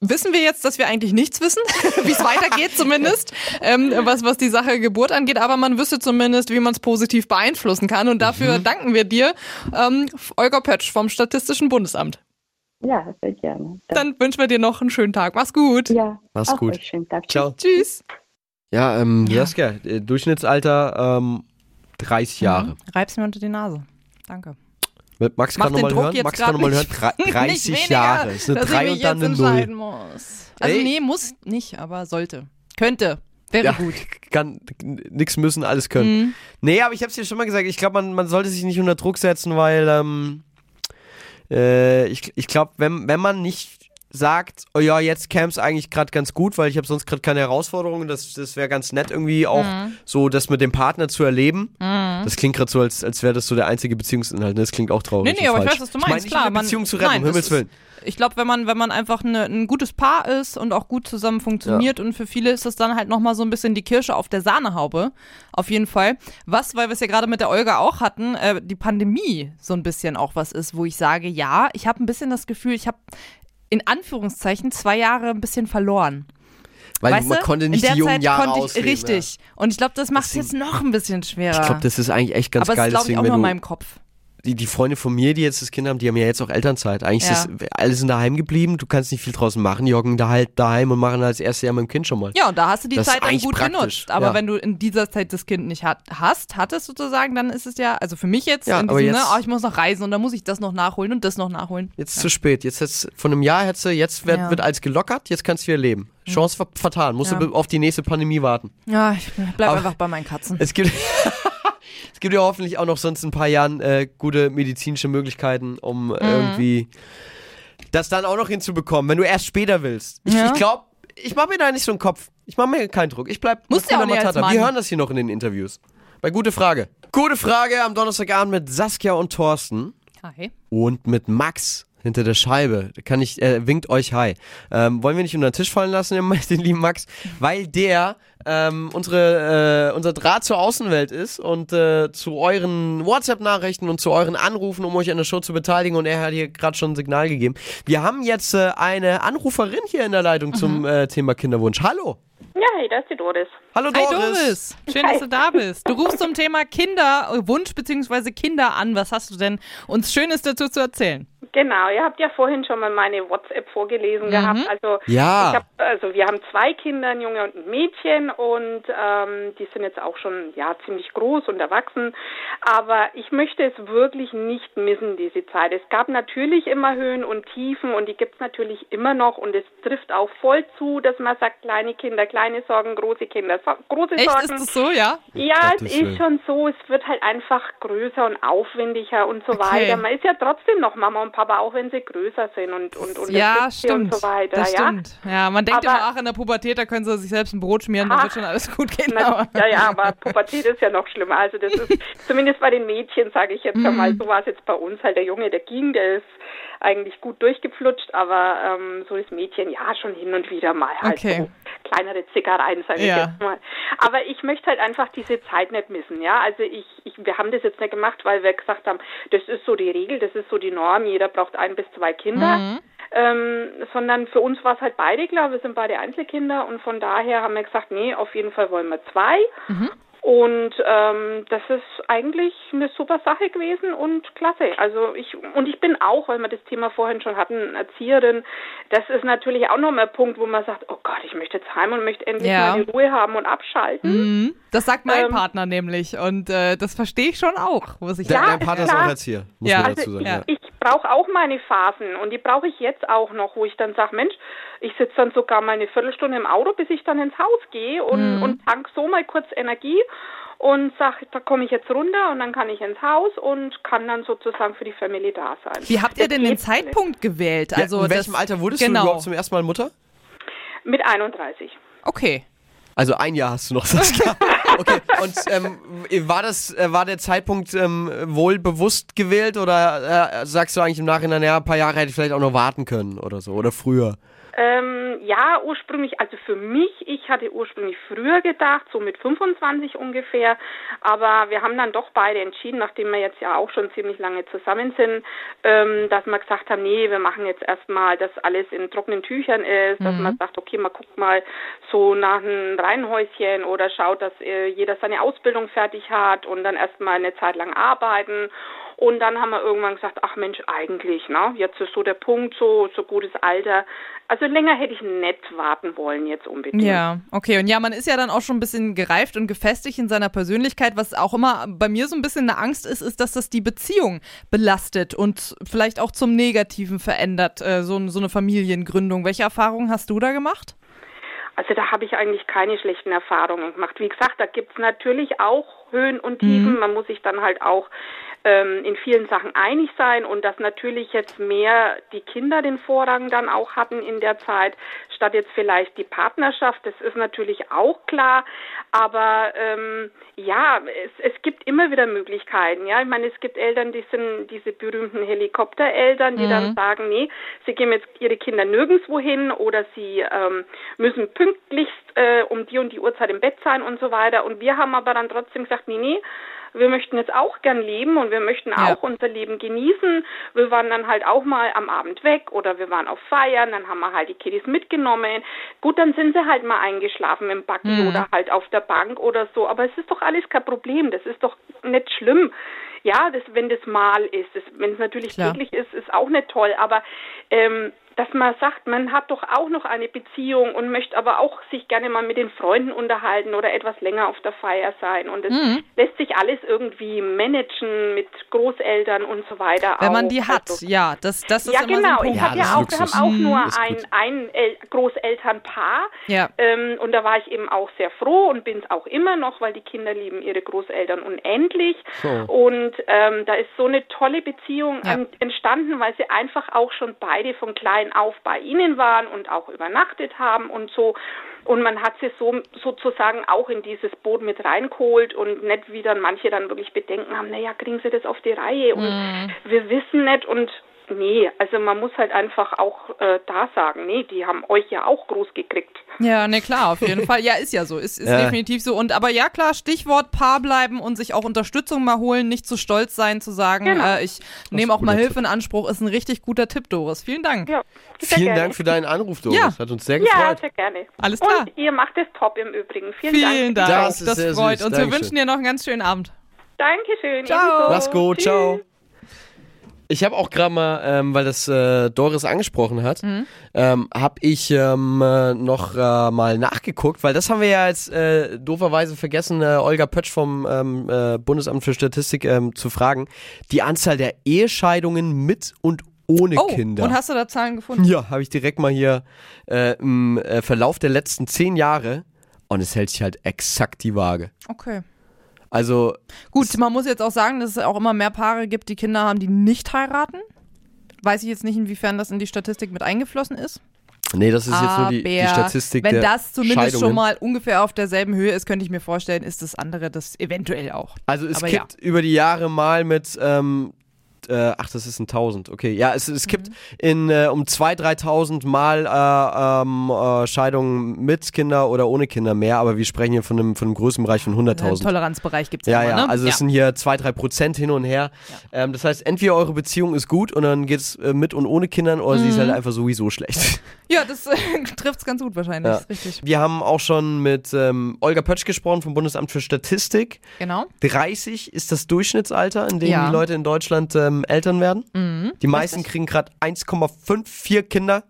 wissen wir jetzt, dass wir eigentlich nichts wissen, wie es weitergeht zumindest, ähm, was, was die Sache Geburt angeht, aber man wüsste zumindest, wie man es positiv beeinflussen kann und dafür mhm. danken wir dir, ähm, Olga Pötsch vom Statistischen Bundesamt. Ja, sehr gerne. Dann, Dann wünschen wir dir noch einen schönen Tag. Mach's gut. Ja, mach's auch gut. Schönen Tag. Ciao. Tschüss. Ja, ähm, ja. Saskia, äh, Durchschnittsalter ähm, 30 Jahre. Mhm. Reib's mir unter die Nase. Danke. Max kann nochmal hören. Max kann nochmal hören. 30 Jahre. Das ist eine 3 und dann eine 0. Muss. Also Ey. nee, muss nicht, aber sollte. Könnte. Wäre ja, gut. Kann nichts müssen, alles können. Mhm. Nee, aber ich habe es dir schon mal gesagt, ich glaube, man, man sollte sich nicht unter Druck setzen, weil ähm, äh, ich, ich glaube, wenn, wenn man nicht sagt, oh ja, jetzt es eigentlich gerade ganz gut, weil ich habe sonst gerade keine Herausforderungen. Das, das wäre ganz nett irgendwie auch mhm. so, das mit dem Partner zu erleben. Mhm. Das klingt gerade so, als, als wäre das so der einzige Beziehungsinhalt. Das klingt auch traurig. Nee, nee, aber falsch. ich weiß, was du meinst. Ich meine, Klar, eine Beziehung zu retten, nein, um Himmels Willen. Ich glaube, wenn man, wenn man einfach eine, ein gutes Paar ist und auch gut zusammen funktioniert ja. und für viele ist das dann halt nochmal so ein bisschen die Kirsche auf der Sahnehaube. Auf jeden Fall. Was, weil wir es ja gerade mit der Olga auch hatten, äh, die Pandemie so ein bisschen auch was ist, wo ich sage, ja, ich habe ein bisschen das Gefühl, ich habe in Anführungszeichen zwei Jahre ein bisschen verloren. Weil weißt man konnte nicht die jungen Zeit Jahre konnte ich, ausleben, Richtig. Ja. Und ich glaube, das macht es jetzt noch ein bisschen schwerer. Ich glaube, das ist eigentlich echt ganz Aber geil. Aber das ist, glaube ich, auch nur in meinem Kopf die, die Freunde von mir, die jetzt das Kind haben, die haben ja jetzt auch Elternzeit. Eigentlich ja. ist das, alle sind daheim geblieben, du kannst nicht viel draußen machen, die hocken da halt daheim und machen halt das erste Jahr mit dem Kind schon mal. Ja, und da hast du die das Zeit dann gut praktisch. genutzt. Aber ja. wenn du in dieser Zeit das Kind nicht hat, hast, hattest sozusagen, dann ist es ja, also für mich jetzt, ja, in diesem, jetzt ne, oh, ich muss noch reisen und dann muss ich das noch nachholen und das noch nachholen. Jetzt ja. zu spät. Jetzt hättest, von einem Jahr hättest du, jetzt wird, wird alles gelockert, jetzt kannst du wieder leben. Chance vertan. Musst du auf die nächste Pandemie warten. Ja, ich bleib Aber einfach bei meinen Katzen. Es gibt. Es gibt ja hoffentlich auch noch sonst ein paar Jahren äh, gute medizinische Möglichkeiten, um mhm. irgendwie das dann auch noch hinzubekommen, wenn du erst später willst. Ich, ja. ich glaube, ich mache mir da nicht so einen Kopf. Ich mache mir keinen Druck. Ich bleib Muss ja auch nicht Matata. Wir hören das hier noch in den Interviews. Bei Gute Frage. Gute Frage am Donnerstagabend mit Saskia und Thorsten. Hi. Und mit Max hinter der Scheibe. Kann ich, er winkt euch Hi. Ähm, wollen wir nicht unter den Tisch fallen lassen, den lieben Max? Weil der ähm, unsere, äh, unser Draht zur Außenwelt ist und äh, zu euren WhatsApp-Nachrichten und zu euren Anrufen, um euch an der Show zu beteiligen. Und er hat hier gerade schon ein Signal gegeben. Wir haben jetzt äh, eine Anruferin hier in der Leitung zum äh, Thema Kinderwunsch. Hallo. Ja, hey, da ist die Doris. Hallo Hi Doris. Doris, schön, dass du da bist. Du rufst zum Thema Kinderwunsch bzw. Kinder an. Was hast du denn uns Schönes dazu zu erzählen? Genau, ihr habt ja vorhin schon mal meine WhatsApp vorgelesen gehabt. Also Ja. ich hab, also wir haben zwei Kinder, ein Junge und ein Mädchen und ähm, die sind jetzt auch schon ja ziemlich groß und erwachsen. Aber ich möchte es wirklich nicht missen, diese Zeit. Es gab natürlich immer Höhen und Tiefen und die gibt's natürlich immer noch und es trifft auch voll zu, dass man sagt, kleine Kinder, kleine Sorgen, große Kinder, so, große Echt, Sorgen. ist das so, ja? Ja, es Willen. ist schon so. Es wird halt einfach größer und aufwendiger und so Okay. weiter. Man ist ja trotzdem noch Mama und Papa, auch wenn sie größer sind und und und Ja, stimmt. und so weiter. das ja? stimmt. Ja, man denkt Aber- immer, ach, in der Pubertät, da können sie sich selbst ein Brot schmieren, dann wird schon alles gut gehen. Na, Aber ja, ja, aber Pubertät ist ja noch schlimmer. Also das ist zumindest bei den Mädchen, sage ich jetzt einmal, Mhm. so war es jetzt bei uns halt. Der Junge, der ging, der ist eigentlich gut durchgeflutscht, aber ähm, so das Mädchen, ja, schon hin und wieder mal halt Okay. so kleinere Zickereien, sage ich Ja. jetzt mal. Aber ich möchte halt einfach diese Zeit nicht missen, ja. Also ich, ich, wir haben das jetzt nicht gemacht, weil wir gesagt haben, das ist so die Regel, das ist so die Norm, jeder braucht ein bis zwei Kinder. Mhm. Ähm, sondern für uns war es halt beide klar, wir sind beide Einzelkinder und von daher haben wir gesagt, nee, auf jeden Fall wollen wir zwei. Und ähm, das ist eigentlich eine super Sache gewesen und klasse. Also ich und ich bin auch, weil wir das Thema vorhin schon hatten, Erzieherin. Das ist natürlich auch nochmal ein Punkt, wo man sagt, oh Gott, ich möchte jetzt heim und möchte endlich Ja. mal die Ruhe haben und abschalten. Mhm. das sagt mein Ähm, Partner nämlich und äh, das verstehe ich schon auch, muss ich sagen. dein Partner ist klar. auch Erzieher, muss Ja. man Also, dazu sagen. ja. Ja. Ich brauche auch meine Phasen und die brauche ich jetzt auch noch, wo ich dann sage, Mensch, ich sitze dann sogar mal eine Viertelstunde im Auto, bis ich dann ins Haus gehe und, und tank so mal kurz Energie und sage, da komme ich jetzt runter und dann kann ich ins Haus und kann dann sozusagen für die Familie da sein. Wie habt ihr Das denn den Zeitpunkt gewählt? Ja, Also in welchem das, Alter wurdest genau. du überhaupt zum ersten Mal Mutter? nicht. Mit 31. Okay. Also ein Jahr hast du noch, Saskia. Okay, und ähm, war das, äh, war der Zeitpunkt ähm, wohl bewusst gewählt oder äh, sagst du eigentlich im Nachhinein, ja, ein paar Jahre hätte ich vielleicht auch noch warten können oder so oder früher? Ähm, ja, ursprünglich, also für mich, ich hatte ursprünglich früher gedacht, so mit 25 ungefähr, aber wir haben dann doch beide entschieden, nachdem wir jetzt ja auch schon ziemlich lange zusammen sind, ähm, dass wir gesagt haben, nee, wir machen jetzt erstmal, dass alles in trockenen Tüchern ist, dass man sagt, okay, man guckt mal so nach einem Reihenhäuschen oder schaut, dass äh, jeder seine Ausbildung fertig hat und dann erstmal eine Zeit lang arbeiten und dann haben wir irgendwann gesagt, ach Mensch, eigentlich, ne? Jetzt ist so der Punkt, so, so gutes Alter. Also länger hätte ich nicht warten wollen jetzt unbedingt. Ja, okay. Und ja, man ist ja dann auch schon ein bisschen gereift und gefestigt in seiner Persönlichkeit. Was auch immer bei mir so ein bisschen eine Angst ist, ist, dass das die Beziehung belastet und vielleicht auch zum Negativen verändert, äh, so, so eine Familiengründung. Welche Erfahrungen hast du da gemacht? Also da habe ich eigentlich keine schlechten Erfahrungen gemacht. Wie gesagt, da gibt's natürlich auch Höhen und Tiefen. Man muss sich dann halt auch ähm, in vielen Sachen einig sein und dass natürlich jetzt mehr die Kinder den Vorrang dann auch hatten in der Zeit, statt jetzt vielleicht die Partnerschaft. Das ist natürlich auch klar. Aber ähm, ja, es, es gibt immer wieder Möglichkeiten. Ja, ich meine, es gibt Eltern, die sind diese berühmten Helikoptereltern, die dann sagen, nee, sie geben jetzt ihre Kinder nirgendwo hin oder sie ähm, müssen pünktlichst äh, um die und die Uhrzeit im Bett sein und so weiter. Und wir haben aber dann trotzdem gesagt, nee, nee, wir möchten jetzt auch gern leben und wir möchten Ja. auch unser Leben genießen. Wir waren dann halt auch mal am Abend weg oder wir waren auf Feiern, dann haben wir halt die Kiddies mitgenommen. Gut, dann sind sie halt mal eingeschlafen im Buggy Mhm. oder halt auf der Bank oder so. Aber es ist doch alles kein Problem. Das ist doch nicht schlimm. Ja, das, wenn das mal ist. Das, wenn es natürlich Klar. täglich ist, ist auch nicht toll. Aber ähm, dass man sagt, man hat doch auch noch eine Beziehung und möchte aber auch sich gerne mal mit den Freunden unterhalten oder etwas länger auf der Feier sein. Und es Mhm. lässt sich alles irgendwie managen mit Großeltern und so weiter. Wenn man auch. die hat, Also, ja, das, das ist ja, immer so genau. ein Punkt. Ich habe Ja, ja auch, wir haben auch Mhm. nur Ist ein, ein El Großelternpaar. Ja. Ähm, und da war ich eben auch sehr froh und bin es auch immer noch, weil die Kinder lieben ihre Großeltern unendlich. So. Und ähm, da ist so eine tolle Beziehung Ja. an, entstanden, weil sie einfach auch schon beide von klein auf bei ihnen waren und auch übernachtet haben und so. Und man hat sie so sozusagen auch in dieses Boot mit reingeholt und nicht wie dann manche dann wirklich Bedenken haben, naja, kriegen sie das auf die Reihe und wir wissen nicht und nee, also man muss halt einfach auch äh, da sagen, nee, die haben euch ja auch groß gekriegt. Ja, ne, klar, auf jeden Fall. Ja, ist ja so. Ist, ist Ja. definitiv so. Und aber ja, klar, Stichwort Paar bleiben und sich auch Unterstützung mal holen, nicht zu stolz sein, zu sagen, Genau. äh, ich nehme auch mal Hilfe in Anspruch, ist ein richtig guter Tipp, Doris. Vielen Dank. Ja, sehr Vielen gerne. Dank für deinen Anruf, Doris. Ja. Hat uns sehr Ja, gefreut. sehr gerne. Alles klar. Und ihr macht es top im Übrigen. Vielen, Vielen Dank. Das Das, ist sehr freut süß. uns. Wir Dankeschön. wünschen dir noch einen ganz schönen Abend. Dankeschön. Ciao. ebenso. Mach's gut, Tschüss. ciao. Ich habe auch gerade mal, ähm, weil das äh, Doris angesprochen hat, ähm, habe ich ähm, äh, noch äh, mal nachgeguckt, weil das haben wir ja jetzt äh, dooferweise vergessen, äh, Olga Pötsch vom ähm, äh, Bundesamt für Statistik ähm, zu fragen. Die Anzahl der Ehescheidungen mit und ohne Oh, Kinder. und hast du da Zahlen gefunden? Ja, habe ich direkt mal hier äh, im äh, Verlauf der letzten zehn Jahre und es hält sich halt exakt die Waage. Okay. Also Gut, man muss jetzt auch sagen, dass es auch immer mehr Paare gibt, die Kinder haben, die nicht heiraten. Weiß ich jetzt nicht, inwiefern das in die Statistik mit eingeflossen ist. Nee, das ist jetzt nur die, die Aber Statistik Wenn der das zumindest schon mal ungefähr auf derselben Höhe ist, könnte ich mir vorstellen, ist das andere das eventuell auch. Also es Aber kippt über die Jahre mal mit, ähm, äh, ach, das ist ein 1000, okay. Ja, es, es kippt Mhm. in äh, um 2.000, 3.000 Mal äh, ähm, äh, Scheidungen mit Kinder oder ohne Kinder mehr, aber wir sprechen hier von einem, von einem größeren Bereich von Einen 100.000. Toleranzbereich gibt es Ja, immer, ja, ne? also es sind hier 2, 3 Prozent hin und her. Ähm, das heißt, entweder eure Beziehung ist gut und dann geht's äh, mit und ohne Kindern oder sie ist Mhm. halt einfach sowieso schlecht. ja, das äh, trifft es ganz gut wahrscheinlich. Ja. Richtig. Wir haben auch schon mit ähm, Olga Pötsch gesprochen vom Bundesamt für Statistik. Genau. 30 ist das Durchschnittsalter, in dem Ja. die Leute in Deutschland ähm, Eltern werden. Mhm. Die meisten kriegen gerade 1,54 Kinder.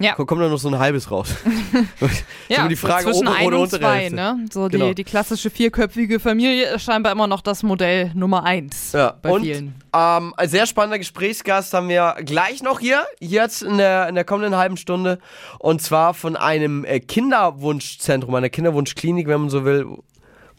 Ja. Ko- Kommt da noch so ein halbes raus. Ja, die Frage, so zwischen obere ein oder und zwei, ne? So Genau. die, die klassische vierköpfige Familie ist scheinbar immer noch das Modell Nummer eins Ja, bei und vielen. ähm, ein sehr spannender Gesprächsgast haben wir gleich noch hier, jetzt in der, in der kommenden halben Stunde. Und zwar von einem äh, Kinderwunschzentrum, einer Kinderwunschklinik, wenn man so will,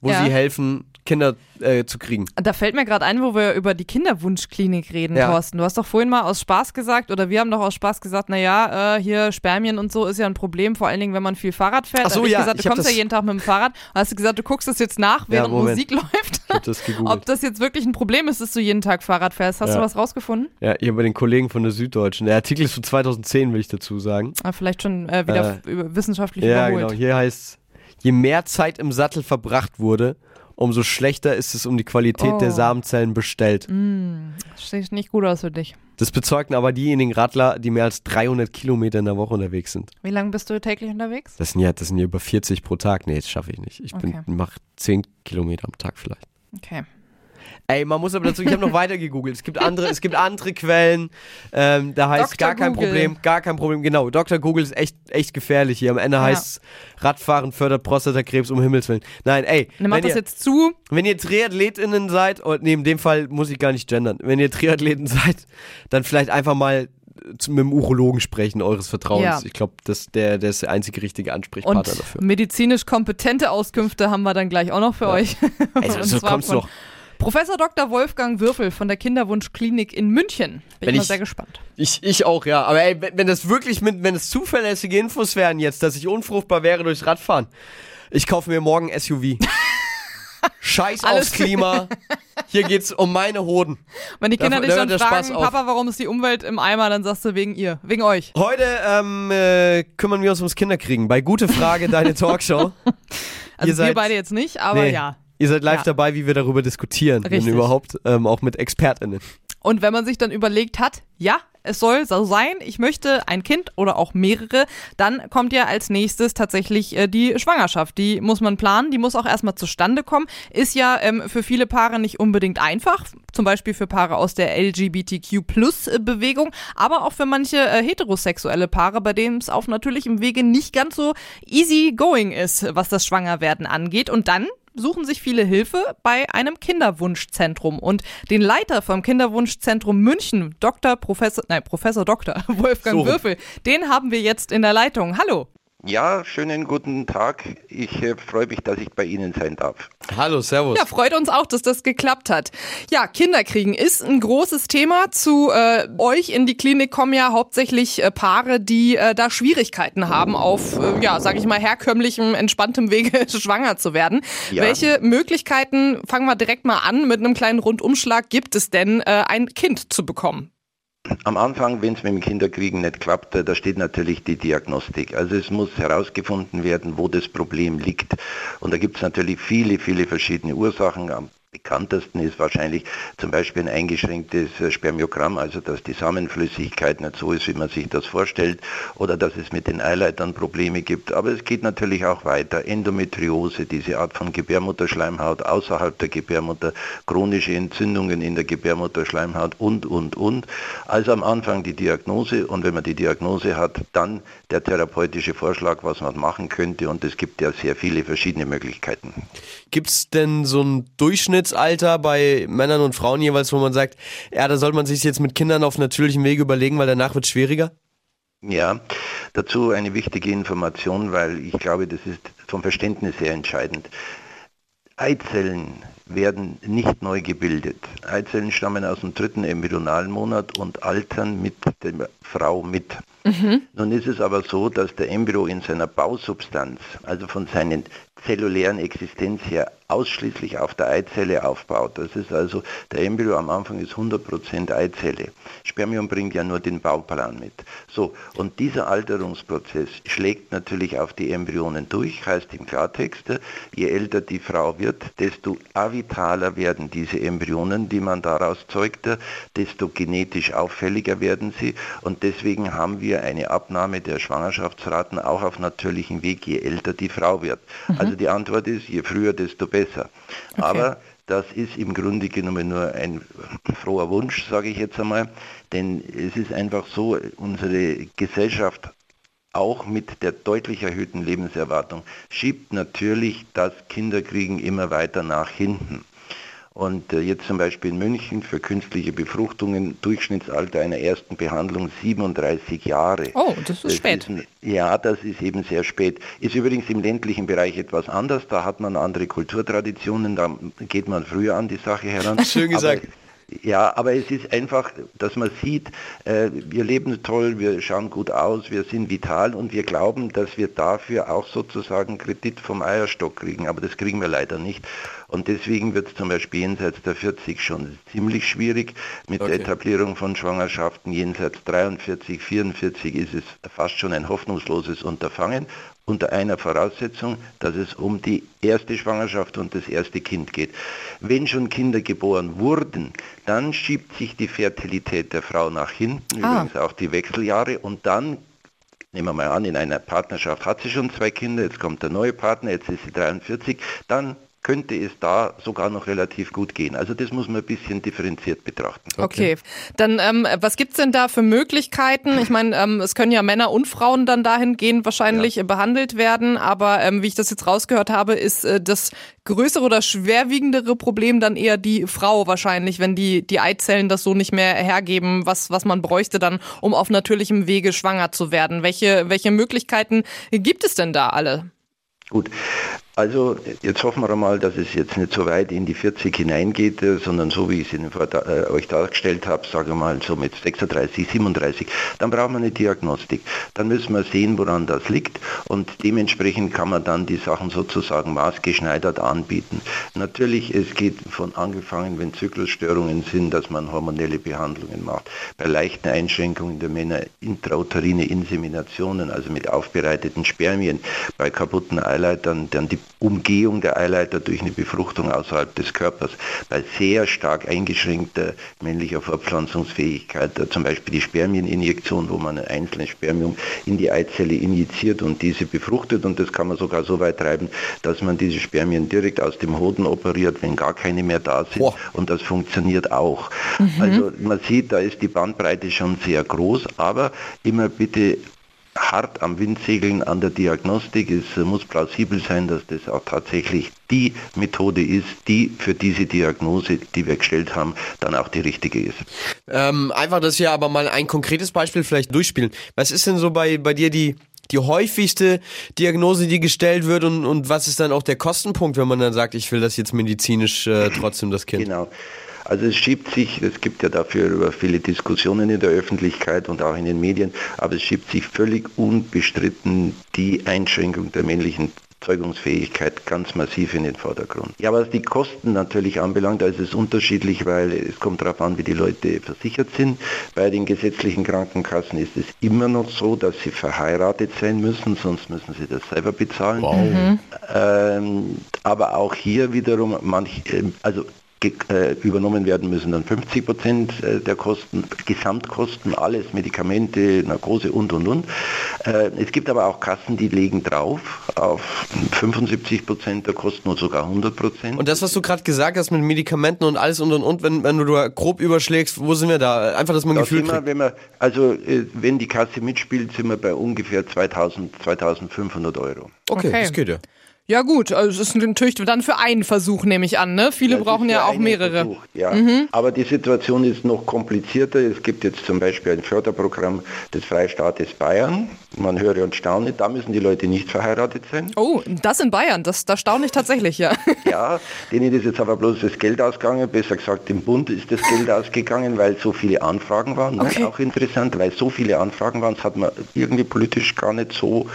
wo Ja. sie helfen, Kinder äh, zu kriegen. Da fällt mir gerade ein, wo wir über die Kinderwunschklinik reden, Ja. Thorsten. Du hast doch vorhin mal aus Spaß gesagt, oder wir haben doch aus Spaß gesagt, naja, äh, hier Spermien und so ist ja ein Problem, vor allen Dingen, wenn man viel Fahrrad fährt. Ach so, hab ich ja, gesagt, ich du hab kommst ja jeden Tag mit dem Fahrrad. Hast du gesagt, du guckst das jetzt nach, während Moment. Musik läuft. Ich das. Ob das jetzt wirklich ein Problem ist, dass du jeden Tag Fahrrad fährst. Hast Ja. du was rausgefunden? ja, hier bei den Kollegen von der Süddeutschen. Der Artikel ist von 2010, will ich dazu sagen. Ah, vielleicht schon äh, wieder Äh, wissenschaftlich Ja, überholt. genau. Hier heißt je mehr Zeit im Sattel verbracht wurde, umso schlechter ist es um die Qualität Oh. der Samenzellen bestellt. Das sieht nicht gut aus für dich. Das bezeugten aber diejenigen Radler, die mehr als 300 Kilometer in der Woche unterwegs sind. Wie lange bist du täglich unterwegs? Das sind ja, das sind ja über 40 pro Tag. Nee, das schaffe ich nicht. Ich Okay. bin, mach 10 Kilometer am Tag vielleicht. Okay. Ey, man muss aber dazu, ich habe noch weiter gegoogelt. Es gibt andere, es gibt andere Quellen. Ähm, da heißt Dr. gar kein Google. Problem, gar kein Problem. Genau, Dr. Google ist echt, echt gefährlich hier. Am Ende Ja. heißt Radfahren fördert Prostatakrebs um Himmels Willen. Nein, ey, Dann mach wenn das ihr, jetzt zu. wenn ihr TriathletInnen seid, und nee, in dem Fall muss ich gar nicht gendern, wenn ihr Triathleten seid, dann vielleicht einfach mal mit dem Urologen sprechen, eures Vertrauens. Ja. Ich glaube, der, der ist der einzige richtige Ansprechpartner Und dafür. medizinisch kompetente Auskünfte haben wir dann gleich auch noch für euch. Also, so kommt's von doch. Professor Dr. Wolfgang Würfel von der Kinderwunschklinik in München. Bin Wenn ich mal sehr gespannt. Ich, ich auch, ja. Aber ey, wenn, das wirklich mit, wenn es zuverlässige Infos wären jetzt, dass ich unfruchtbar wäre durchs Radfahren, ich kaufe mir morgen SUV. Scheiß Alles aufs Klima. Hier geht's um meine Hoden. Wenn die Kinder Da- dich da dann fragen. Papa, warum ist die Umwelt im Eimer, dann sagst du wegen ihr, wegen euch. Heute ähm, äh, kümmern wir uns ums Kinderkriegen. Bei Gute Frage, deine Talkshow. Also Ihr wir beide jetzt nicht, aber Nee. ja. Ihr seid live Ja. dabei, wie wir darüber diskutieren. Wenn Richtig. überhaupt, ähm, auch mit ExpertInnen. Und wenn man sich dann überlegt hat, ja, es soll so sein, ich möchte ein Kind oder auch mehrere, dann kommt ja als nächstes tatsächlich äh, die Schwangerschaft. Die muss man planen, die muss auch erstmal zustande kommen. Ist ja ähm, für viele Paare nicht unbedingt einfach, zum Beispiel für Paare aus der LGBTQ-Plus-Bewegung, aber auch für manche äh, heterosexuelle Paare, bei denen es auf natürlichem Wege nicht ganz so easy going ist, was das Schwangerwerden angeht. Und dann suchen sich viele Hilfe bei einem Kinderwunschzentrum. Und den Leiter vom Kinderwunschzentrum München, Dr. Professor, nein, Professor Dr. Wolfgang So. Würfel, den haben wir jetzt in der Leitung. Hallo. Ja, schönen guten Tag. Ich äh, freue mich, dass ich bei Ihnen sein darf. Hallo, Servus. Ja, freut uns auch, dass das geklappt hat. Ja, Kinderkriegen ist ein großes Thema. Zu äh, euch in die Klinik kommen ja hauptsächlich äh, Paare, die äh, da Schwierigkeiten haben, auf, äh, ja, sag ich mal, herkömmlichem, entspanntem Wege schwanger zu werden. Ja. Welche Möglichkeiten, fangen wir direkt mal an, mit einem kleinen Rundumschlag, gibt es denn, äh, ein Kind zu bekommen? Am Anfang, wenn es mit dem Kinderkriegen nicht klappt, da steht natürlich die Diagnostik. Also es muss herausgefunden werden, wo das Problem liegt. Und da gibt es natürlich viele, viele verschiedene Ursachen. Bekanntesten ist wahrscheinlich zum Beispiel ein eingeschränktes Spermiogramm, also dass die Samenflüssigkeit nicht so ist, wie man sich das vorstellt, oder dass es mit den Eileitern Probleme gibt. Aber es geht natürlich auch weiter. Endometriose, diese Art von Gebärmutterschleimhaut außerhalb der Gebärmutter, chronische Entzündungen in der Gebärmutterschleimhaut und, und, und. Also am Anfang die Diagnose und wenn man die Diagnose hat, dann der therapeutische Vorschlag, was man machen könnte und es gibt ja sehr viele verschiedene Möglichkeiten. Gibt es denn so ein Durchschnittsalter bei Männern und Frauen jeweils, wo man sagt, ja, da sollte man sich jetzt mit Kindern auf natürlichem Wege überlegen, weil danach wird es schwieriger? Ja, dazu eine wichtige Information, weil ich glaube, das ist vom Verständnis her entscheidend. Eizellen werden nicht neu gebildet. Eizellen stammen aus dem dritten embryonalen Monat und altern mit der Frau mit. Mhm. Nun ist es aber so, dass der Embryo in seiner Bausubstanz, also von seinen zellulären Existenz her ausschließlich auf der Eizelle aufbaut. Das ist also, der Embryo am Anfang ist 100% Eizelle. Spermium bringt ja nur den Bauplan mit. So, und dieser Alterungsprozess schlägt natürlich auf die Embryonen durch, heißt im Klartext, je älter die Frau wird, desto avitaler werden diese Embryonen, die man daraus zeugt, desto genetisch auffälliger werden sie und deswegen haben wir eine Abnahme der Schwangerschaftsraten auch auf natürlichem Weg, je älter die Frau wird. Mhm. Also die Antwort ist, je früher, desto besser. Okay. Aber das ist im Grunde genommen nur ein froher Wunsch, sage ich jetzt einmal, denn es ist einfach so, unsere Gesellschaft auch mit der deutlich erhöhten Lebenserwartung schiebt natürlich das Kinderkriegen immer weiter nach hinten. Und äh, jetzt zum Beispiel in München für künstliche Befruchtungen, Durchschnittsalter einer ersten Behandlung 37 Jahre. Oh, das ist das spät. Ist, ja, das ist eben sehr spät. Ist übrigens im ländlichen Bereich etwas anders. Da hat man andere Kulturtraditionen, da geht man früher an die Sache heran. Schön gesagt. Aber ja, aber es ist einfach, dass man sieht, äh, wir leben toll, wir schauen gut aus, wir sind vital und wir glauben, dass wir dafür auch sozusagen Kredit vom Eierstock kriegen. Aber das kriegen wir leider nicht. Und deswegen wird es zum Beispiel jenseits der 40 schon ziemlich schwierig. Mit okay. der Etablierung von Schwangerschaften jenseits 43, 44 ist es fast schon ein hoffnungsloses Unterfangen unter einer Voraussetzung, dass es um die erste Schwangerschaft und das erste Kind geht. Wenn schon Kinder geboren wurden, dann schiebt sich die Fertilität der Frau nach hinten, ah. übrigens auch die Wechseljahre, und dann nehmen wir mal an, in einer Partnerschaft hat sie schon zwei Kinder, jetzt kommt der neue Partner, jetzt ist sie 43, dann könnte es da sogar noch relativ gut gehen. Also das muss man ein bisschen differenziert betrachten. Okay, okay. dann ähm, was es denn da für Möglichkeiten? Ich meine, ähm, es können ja Männer und Frauen dann dahingehend wahrscheinlich ja. behandelt werden, aber ähm, wie ich das jetzt rausgehört habe, ist äh, das größere oder schwerwiegendere Problem dann eher die Frau wahrscheinlich, wenn die, die Eizellen das so nicht mehr hergeben, was, was man bräuchte dann, um auf natürlichem Wege schwanger zu werden. Welche, welche Möglichkeiten gibt es denn da alle? Gut, also jetzt hoffen wir mal, dass es jetzt nicht so weit in die 40 hineingeht, äh, sondern so wie ich es äh, euch dargestellt habe, sage ich mal so mit 36, 37, dann braucht man eine Diagnostik. Dann müssen wir sehen, woran das liegt und dementsprechend kann man dann die Sachen sozusagen maßgeschneidert anbieten. Natürlich, es geht von angefangen, wenn Zyklusstörungen sind, dass man hormonelle Behandlungen macht. Bei leichten Einschränkungen der Männer intrauterine Inseminationen, also mit aufbereiteten Spermien, bei kaputten Eileitern dann die Umgehung der Eileiter durch eine Befruchtung außerhalb des Körpers. Bei sehr stark eingeschränkter männlicher Fortpflanzungsfähigkeit, äh, zum Beispiel die Spermieninjektion, wo man ein einzelnes Spermium in die Eizelle injiziert und diese befruchtet und das kann man sogar so weit treiben, dass man diese Spermien direkt aus dem Hoden operiert, wenn gar keine mehr da sind Boah. und das funktioniert auch. Mhm. Also man sieht, da ist die Bandbreite schon sehr groß, aber immer bitte hart am Wind segeln an der Diagnostik. Es muss plausibel sein, dass das auch tatsächlich die Methode ist, die für diese Diagnose, die wir gestellt haben, dann auch die richtige ist. Ähm, einfach, dass wir aber mal ein konkretes Beispiel vielleicht durchspielen. Was ist denn so bei, bei dir die, die häufigste Diagnose, die gestellt wird und, und was ist dann auch der Kostenpunkt, wenn man dann sagt, ich will das jetzt medizinisch äh, trotzdem das Kind? Genau. Also es schiebt sich, es gibt ja dafür viele Diskussionen in der Öffentlichkeit und auch in den Medien, aber es schiebt sich völlig unbestritten die Einschränkung der männlichen Zeugungsfähigkeit ganz massiv in den Vordergrund. Ja, was die Kosten natürlich anbelangt, da ist es unterschiedlich, weil es kommt darauf an, wie die Leute versichert sind. Bei den gesetzlichen Krankenkassen ist es immer noch so, dass sie verheiratet sein müssen, sonst müssen sie das selber bezahlen. Wow. Ähm, aber auch hier wiederum, manch, äh, also übernommen werden müssen dann 50 Prozent äh, der Kosten, Gesamtkosten, alles, Medikamente, Narkose und und und. Äh, es gibt aber auch Kassen, die legen drauf auf 75 Prozent der Kosten oder sogar 100 Prozent. Und das, was du gerade gesagt hast mit Medikamenten und alles und und und, wenn, wenn du da grob überschlägst, wo sind wir da? Einfach, dass man Da Gefühl wir, kriegt. wenn wir, also wenn die Kasse mitspielt, sind wir bei ungefähr 2000, 2500 Euro. Okay, Okay. das geht ja. Ja gut, also es ist natürlich dann für einen Versuch, nehme ich an. Ne? Viele Das brauchen ja auch mehrere. Versuch, ja. Aber die Situation ist noch komplizierter. Es gibt jetzt zum Beispiel ein Förderprogramm des Freistaates Bayern. Man höre und staune, da müssen die Leute nicht verheiratet sein. Oh, das in Bayern, das, das staune ich tatsächlich, ja. Ja, denen ist jetzt aber bloß das Geld ausgegangen, besser gesagt dem Bund ist das Geld ausgegangen, weil so viele Anfragen waren. Okay. Ne? Auch interessant, weil so viele Anfragen waren, das hat man irgendwie politisch gar nicht so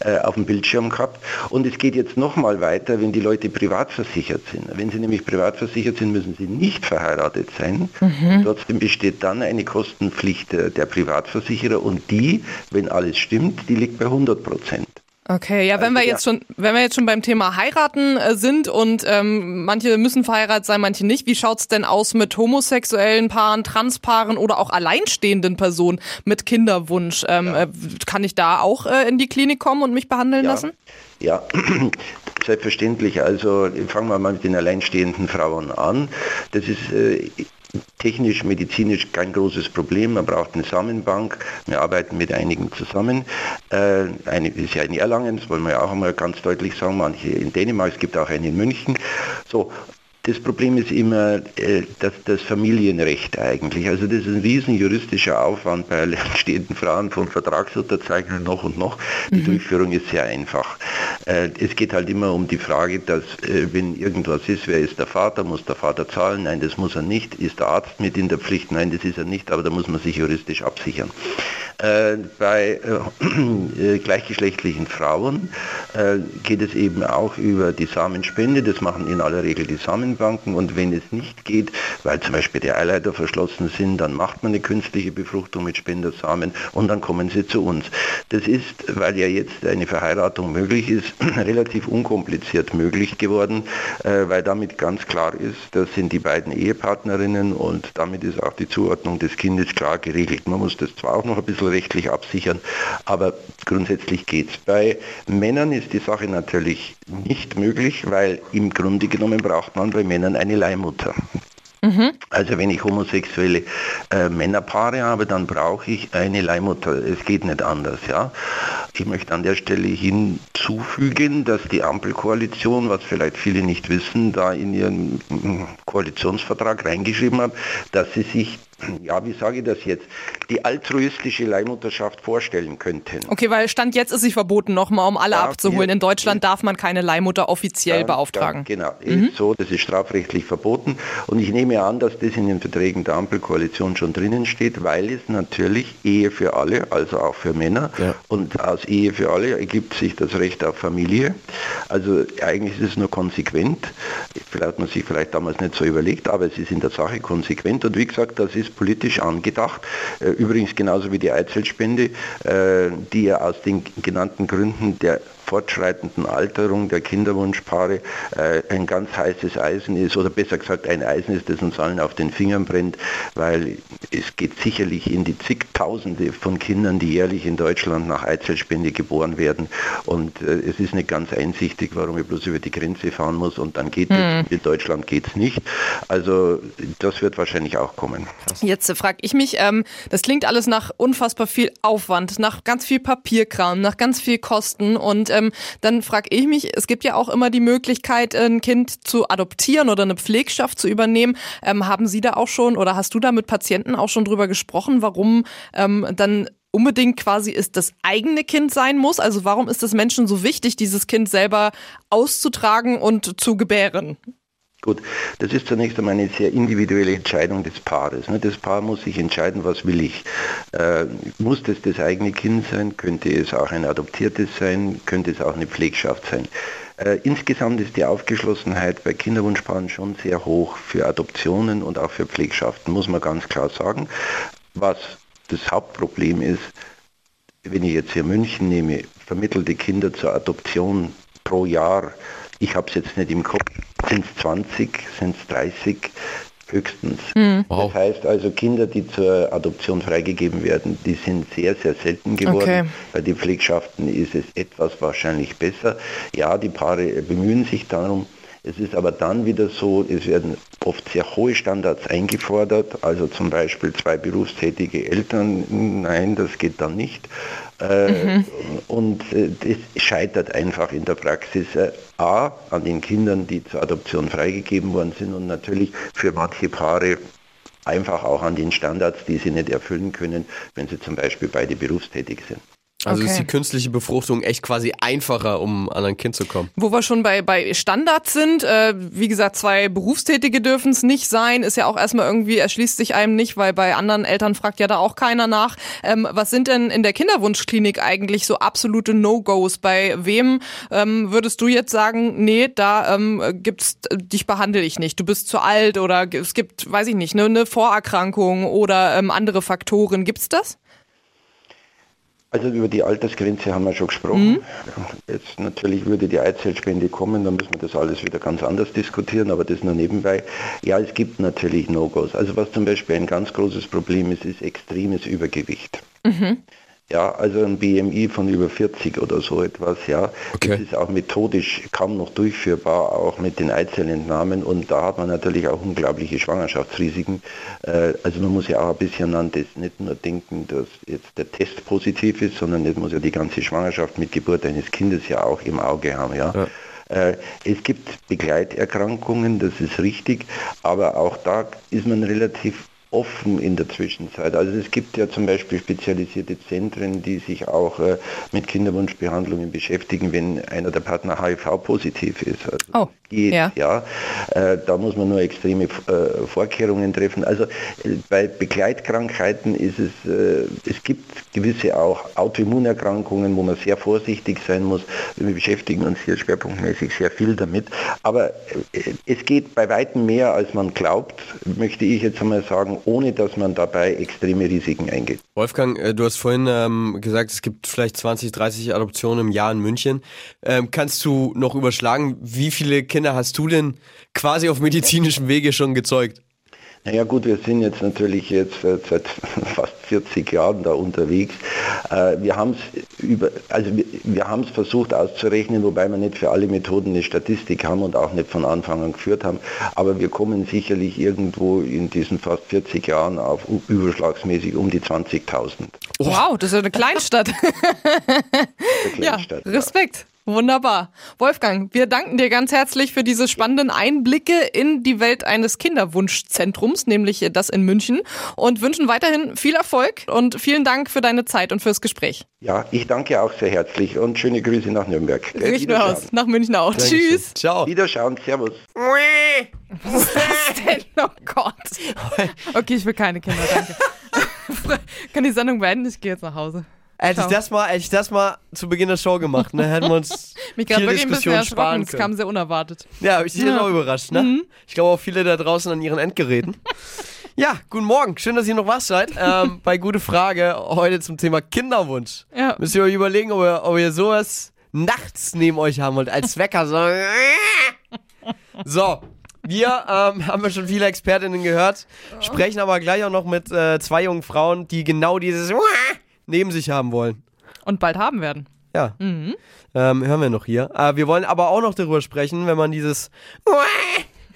äh, auf dem Bildschirm gehabt. Und es geht jetzt nochmal weiter, wenn die Leute privat versichert sind. Wenn sie nämlich privat versichert sind, müssen sie nicht verheiratet sein. Und trotzdem besteht dann eine Kostenpflicht der, der Privatversicherer und die, wenn alles stimmt, die liegt bei 100 Prozent. Okay, ja, wenn Also, wir jetzt schon, wenn wir jetzt schon beim Thema heiraten äh, sind und ähm, manche müssen verheiratet sein, manche nicht, wie schaut's denn aus mit homosexuellen Paaren, Transpaaren oder auch alleinstehenden Personen mit Kinderwunsch? Ähm, äh, kann ich da auch äh, in die Klinik kommen und mich behandeln Ja. lassen? Ja, selbstverständlich. Also fangen wir mal mit den alleinstehenden Frauen an. Das ist äh, technisch, medizinisch kein großes Problem. Man braucht eine Samenbank. Wir arbeiten mit einigen zusammen. Äh, eine ist ja in Erlangen, das wollen wir ja auch einmal ganz deutlich sagen. Manche in Dänemark, es gibt auch eine in München. So, das Problem ist immer äh, das, das Familienrecht eigentlich. Also das ist ein riesen juristischer Aufwand bei alleinstehenden Frauen von Vertragsunterzeichnung noch und noch. Die Durchführung ist sehr einfach. Äh, es geht halt immer um die Frage, dass äh, wenn irgendwas ist, wer ist der Vater? Muss der Vater zahlen? Nein, das muss er nicht. Ist der Arzt mit in der Pflicht? Nein, das ist er nicht, aber da muss man sich juristisch absichern. Äh, bei äh, gleichgeschlechtlichen Frauen äh, geht es eben auch über die Samenspende. Das machen in aller Regel die Samenbanken. Und wenn es nicht geht, weil zum Beispiel die Eileiter verschlossen sind, dann macht man eine künstliche Befruchtung mit Spendersamen und dann kommen sie zu uns. Das ist, weil ja jetzt eine Verheiratung möglich ist, relativ unkompliziert möglich geworden, äh, weil damit ganz klar ist, das sind die beiden Ehepartnerinnen und damit ist auch die Zuordnung des Kindes klar geregelt. Man muss das zwar auch noch ein bisschen rechtlich absichern, aber grundsätzlich geht's. Bei Männern ist die Sache natürlich nicht möglich, weil im Grunde genommen braucht man bei Männern eine Leihmutter. Also wenn ich homosexuelle äh, Männerpaare habe, dann brauche ich eine Leihmutter. Es geht nicht anders, ja. Ich möchte an der Stelle hinzufügen, dass die Ampelkoalition, was vielleicht viele nicht wissen, da in ihren mm, Koalitionsvertrag reingeschrieben hat, dass sie sich, ja, wie sage ich das jetzt, die altruistische Leihmutterschaft vorstellen könnten. Okay, weil Stand jetzt ist sie verboten, nochmal um alle Ja, abzuholen. In Deutschland darf man keine Leihmutter offiziell Dann- beauftragen. Dann, genau, ist so, das ist strafrechtlich verboten. Und ich nehme an, dass das in den Verträgen der Ampelkoalition schon drinnen steht, weil es natürlich Ehe für alle, also auch für Männer, Ja. und aus Ehe für alle ergibt sich das Recht auf Familie. Also eigentlich ist es nur konsequent. Vielleicht hat man sich vielleicht damals nicht so überlegt, aber es ist in der Sache konsequent. Und wie gesagt, das ist politisch angedacht. Äh, Übrigens genauso wie die Eizellspende, äh, die ja aus den genannten Gründen der fortschreitenden Alterung der Kinderwunschpaare äh, ein ganz heißes Eisen ist, oder besser gesagt ein Eisen ist, das uns allen auf den Fingern brennt, weil es geht sicherlich in die zigtausende von Kindern, die jährlich in Deutschland nach Eizellspende geboren werden. Und äh, es ist nicht ganz einsichtig, warum ich bloß über die Grenze fahren muss und dann geht es. In Deutschland geht es nicht. Also das wird wahrscheinlich auch kommen. Jetzt äh, frage ich mich, ähm, das klingt alles nach unfassbar viel Aufwand, nach ganz viel Papierkram, nach ganz viel Kosten und ähm, dann frage ich mich, es gibt ja auch immer die Möglichkeit, ein Kind zu adoptieren oder eine Pflegschaft zu übernehmen. Ähm, haben Sie da auch schon oder hast du da mit Patienten auch schon drüber gesprochen, warum ähm, dann unbedingt quasi ist das eigene Kind sein muss? Also warum ist es Menschen so wichtig, dieses Kind selber auszutragen und zu gebären? Gut, das ist zunächst einmal eine sehr individuelle Entscheidung des Paares. ne? Das Paar muss sich entscheiden, was will ich. Äh, muss das das eigene Kind sein? Könnte es auch ein adoptiertes sein? Könnte es auch eine Pflegschaft sein? Äh, insgesamt ist die Aufgeschlossenheit bei Kinderwunschpaaren schon sehr hoch für Adoptionen und auch für Pflegschaften, muss man ganz klar sagen. Was das Hauptproblem ist, wenn ich jetzt hier München nehme, vermittelte Kinder zur Adoption pro Jahr, ich habe es jetzt nicht im Kopf, sind es 20, sind es 30 höchstens. Wow. Das heißt also Kinder, die zur Adoption freigegeben werden, die sind sehr, sehr selten geworden. Okay. Bei den Pflegschaften ist es etwas wahrscheinlich besser. Ja, die Paare bemühen sich darum. Es ist aber dann wieder so, es werden oft sehr hohe Standards eingefordert, also zum Beispiel zwei berufstätige Eltern, nein, das geht dann nicht. Äh, Und äh, das scheitert einfach in der Praxis äh, A an den Kindern, die zur Adoption freigegeben worden sind und natürlich für manche Paare einfach auch an den Standards, die sie nicht erfüllen können, wenn sie zum Beispiel beide berufstätig sind. Also ist Okay. die künstliche Befruchtung echt quasi einfacher, um an ein Kind zu kommen. Wo wir schon bei, bei Standards sind, äh, wie gesagt, zwei Berufstätige dürfen es nicht sein, ist ja auch erstmal irgendwie, erschließt sich einem nicht, weil bei anderen Eltern fragt ja da auch keiner nach. Ähm, was sind denn in der Kinderwunschklinik eigentlich so absolute No-Gos? Bei wem ähm, würdest du jetzt sagen, nee, da ähm, gibt's, dich behandle ich nicht, du bist zu alt oder es gibt, weiß ich nicht, ne, eine Vorerkrankung oder ähm, andere Faktoren. Gibt's das? Also über die Altersgrenze haben wir schon gesprochen. Jetzt natürlich würde die Eizellspende kommen, dann müssen wir das alles wieder ganz anders diskutieren, aber das nur nebenbei. Ja, es gibt natürlich No-Gos. Also was zum Beispiel ein ganz großes Problem ist, ist extremes Übergewicht. Ja, also ein BMI von über 40 oder so etwas, ja. Okay. Das ist auch methodisch kaum noch durchführbar, auch mit den Eizellentnahmen und da hat man natürlich auch unglaubliche Schwangerschaftsrisiken. Äh, Also man muss ja auch ein bisschen an das nicht nur denken, dass jetzt der Test positiv ist, sondern das muss ja die ganze Schwangerschaft mit Geburt eines Kindes ja auch im Auge haben, ja. Äh, Es gibt Begleiterkrankungen, das ist richtig, aber auch da ist man relativ offen in der Zwischenzeit. Also es gibt ja zum Beispiel spezialisierte Zentren, die sich auch äh, mit Kinderwunschbehandlungen beschäftigen, wenn einer der Partner HIV-positiv ist. Also Oh, geht, ja. ja. Äh, da muss man nur extreme äh, Vorkehrungen treffen. Also bei Begleitkrankheiten ist es, es gibt gewisse auch Autoimmunerkrankungen, wo man sehr vorsichtig sein muss. Wir beschäftigen uns hier schwerpunktmäßig sehr viel damit. Aber es geht bei weitem mehr, als man glaubt, möchte ich jetzt einmal sagen, ohne dass man dabei extreme Risiken eingeht. Wolfgang, äh, du hast vorhin ähm, gesagt, es gibt vielleicht 20, 30 Adoptionen im Jahr in München. Ähm, kannst du noch überschlagen, wie viele Kinder hast du denn quasi auf medizinischem Wege schon gezeugt? Naja gut, wir sind jetzt natürlich jetzt seit fast 40 Jahren da unterwegs. Äh, wir haben es über, also wir, wir haben es versucht auszurechnen, wobei wir nicht für alle Methoden eine Statistik haben und auch nicht von Anfang an geführt haben. Aber wir kommen sicherlich irgendwo in diesen fast 40 Jahren auf überschlagsmäßig um die 20.000. Wow, das ist ja eine Kleinstadt. Ja, Kleinstadt, ja. Respekt. Wunderbar. Wolfgang, wir danken dir ganz herzlich für diese spannenden Einblicke in die Welt eines Kinderwunschzentrums, nämlich das in München, und wünschen weiterhin viel Erfolg und vielen Dank für deine Zeit und fürs Gespräch. Ja, ich danke auch sehr herzlich und schöne Grüße nach Nürnberg. Wir Wiederschauen. aus. Nach München auch. Tschüss. Ciao. Wiederschauen, Servus. Was ist das denn? Oh Gott. Okay, ich will keine Kinder, danke. Kann die Sendung beenden? Ich gehe jetzt nach Hause. Hätte ich, das mal, hätte ich das mal zu Beginn der Show gemacht, ne, hätten wir uns Mich viel wirklich ein bisschen Diskussion sparen Es kam sehr unerwartet. Ja, hab ich dich Ja. auch überrascht, ne? Ich glaube auch viele da draußen an ihren Endgeräten. Ja, guten Morgen. Schön, dass ihr noch wach seid. Ähm, bei Gute Frage heute zum Thema Kinderwunsch. Ja. Müsst ihr euch überlegen, ob ihr, ob ihr sowas nachts neben euch haben wollt, als Wecker. So, so wir ähm, haben ja schon viele Expertinnen gehört, sprechen aber gleich auch noch mit äh, zwei jungen Frauen, die genau dieses neben sich haben wollen. Und bald haben werden. Ja, ähm, hören wir noch hier. Äh, wir wollen aber auch noch darüber sprechen, wenn man dieses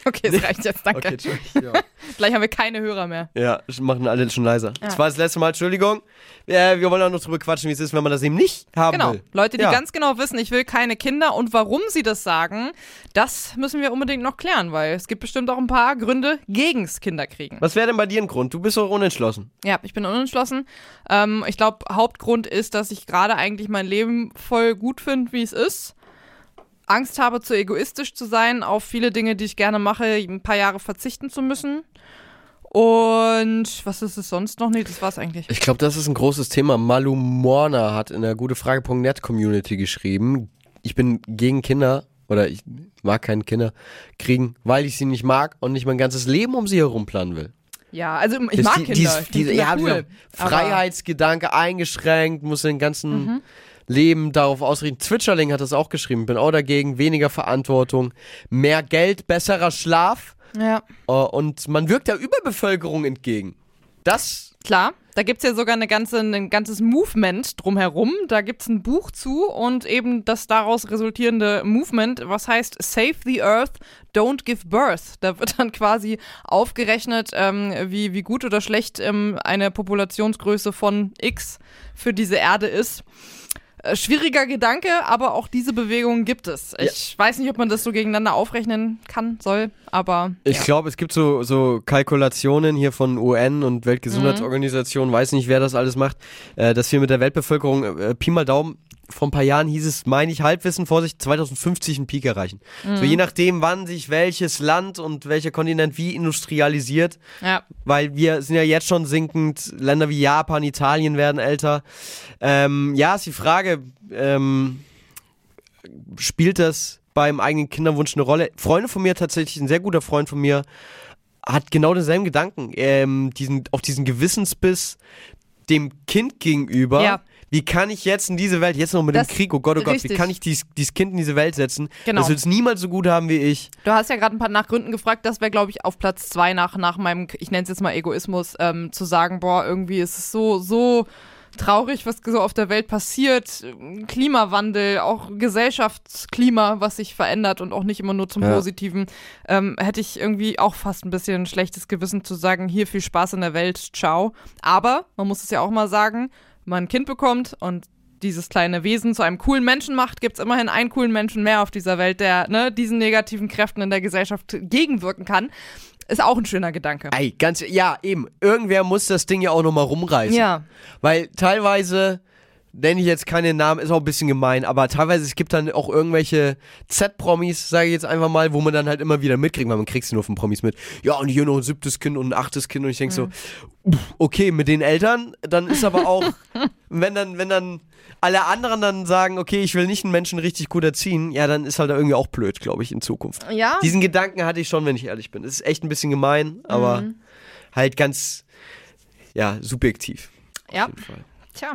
Okay, das reicht jetzt, danke. Okay. Ja. Gleich haben wir keine Hörer mehr. Ja, machen alle schon leiser. Das war das letzte Mal, Entschuldigung. Äh, wir wollen auch noch drüber quatschen, wie es ist, wenn man das eben nicht haben Genau. will. Leute, die Ja. ganz genau wissen, ich will keine Kinder und warum sie das sagen, das müssen wir unbedingt noch klären, weil es gibt bestimmt auch ein paar Gründe gegens Kinderkriegen. Was wäre denn bei dir ein Grund? Du bist doch unentschlossen. Ja, ich bin unentschlossen. Ähm, ich glaube, Hauptgrund ist, dass ich gerade eigentlich mein Leben voll gut finde, wie es ist. Angst habe, zu egoistisch zu sein, auf viele Dinge, die ich gerne mache, ein paar Jahre verzichten zu müssen. Und was ist es sonst noch? Nee, das war's eigentlich. Ich glaube, das ist ein großes Thema. Malu Morna hat in der gutefrage.net Community geschrieben. Ich bin gegen Kinder oder ich mag keine Kinder kriegen, weil ich sie nicht mag und nicht mein ganzes Leben um sie herum planen will. Ja, also ich Das mag die- Kinder. dies- diese- Kinder ja, cool, dieser Freiheitsgedanke eingeschränkt, muss den ganzen Mhm. Leben darauf ausrichten. Zwitscherling hat das auch geschrieben. Bin auch dagegen. Weniger Verantwortung, mehr Geld, besserer Schlaf ja, äh, und man wirkt der Überbevölkerung entgegen. Das klar. Da gibt's ja sogar eine ganze, ein ganzes Movement drumherum. Da gibt's ein Buch zu und eben das daraus resultierende Movement, was heißt Save the Earth, Don't Give Birth. Da wird dann quasi aufgerechnet, ähm, wie, wie gut oder schlecht ähm, eine Populationsgröße von X für diese Erde ist. Äh, Schwieriger Gedanke, aber auch diese Bewegung gibt es. Ich weiß nicht, ob man das so gegeneinander aufrechnen kann, soll, aber Ich glaube, es gibt so, so Kalkulationen hier von UN und Weltgesundheitsorganisation, weiß nicht, wer das alles macht, äh, dass wir mit der Weltbevölkerung, äh, Pi mal Daumen, vor ein paar Jahren hieß es, meine ich, Halbwissen, Vorsicht, 2050 einen Peak erreichen. So je nachdem, wann sich welches Land und welcher Kontinent wie industrialisiert, ja. weil wir sind ja jetzt schon sinkend, Länder wie Japan, Italien werden älter. Ähm, ja, ist die Frage, ähm, spielt das beim eigenen Kinderwunsch eine Rolle? Freunde von mir, tatsächlich ein sehr guter Freund von mir, hat genau denselben Gedanken, ähm, diesen, auch diesen Gewissensbiss dem Kind gegenüber. Ja. Wie kann ich jetzt in diese Welt, jetzt noch mit Das- dem Krieg, oh Gott, oh Gott, wie richtig. kann ich dies, dieses Kind in diese Welt setzen? Genau. Das wird es niemals so gut haben wie ich. Du hast ja gerade ein paar nach Gründen gefragt. Das wäre, glaube ich, auf Platz zwei nach, nach meinem, ich nenne es jetzt mal Egoismus, ähm, zu sagen, boah, irgendwie ist es so, so traurig, was so auf der Welt passiert. Klimawandel, auch Gesellschaftsklima, was sich verändert und auch nicht immer nur zum Ja. Positiven. Ähm, hätte ich irgendwie auch fast ein bisschen ein schlechtes Gewissen zu sagen, hier viel Spaß in der Welt, ciao. Aber, man muss es ja auch mal sagen, man ein Kind bekommt und dieses kleine Wesen zu einem coolen Menschen macht, gibt es immerhin einen coolen Menschen mehr auf dieser Welt, der ne, diesen negativen Kräften in der Gesellschaft gegenwirken kann. Ist auch ein schöner Gedanke. Ey, ganz, ja, eben. Irgendwer muss das Ding ja auch nochmal rumreißen. Ja. Weil teilweise, nenne ich jetzt keine Namen, ist auch ein bisschen gemein, aber teilweise es gibt dann auch irgendwelche Z-Promis, sage ich jetzt einfach mal, wo man dann halt immer wieder mitkriegt, weil man kriegt sie nur von Promis mit. Ja, und hier noch ein siebtes Kind und ein achtes Kind und ich denke so, pff, okay, mit den Eltern, dann ist aber auch, wenn dann, wenn dann alle anderen dann sagen, okay, ich will nicht einen Menschen richtig gut erziehen, ja, dann ist halt irgendwie auch blöd, glaube ich, in Zukunft. Ja. Diesen Gedanken hatte ich schon, wenn ich ehrlich bin. Es ist echt ein bisschen gemein, aber Mhm. halt ganz, ja, subjektiv. Ja. Auf jeden Fall. Tja,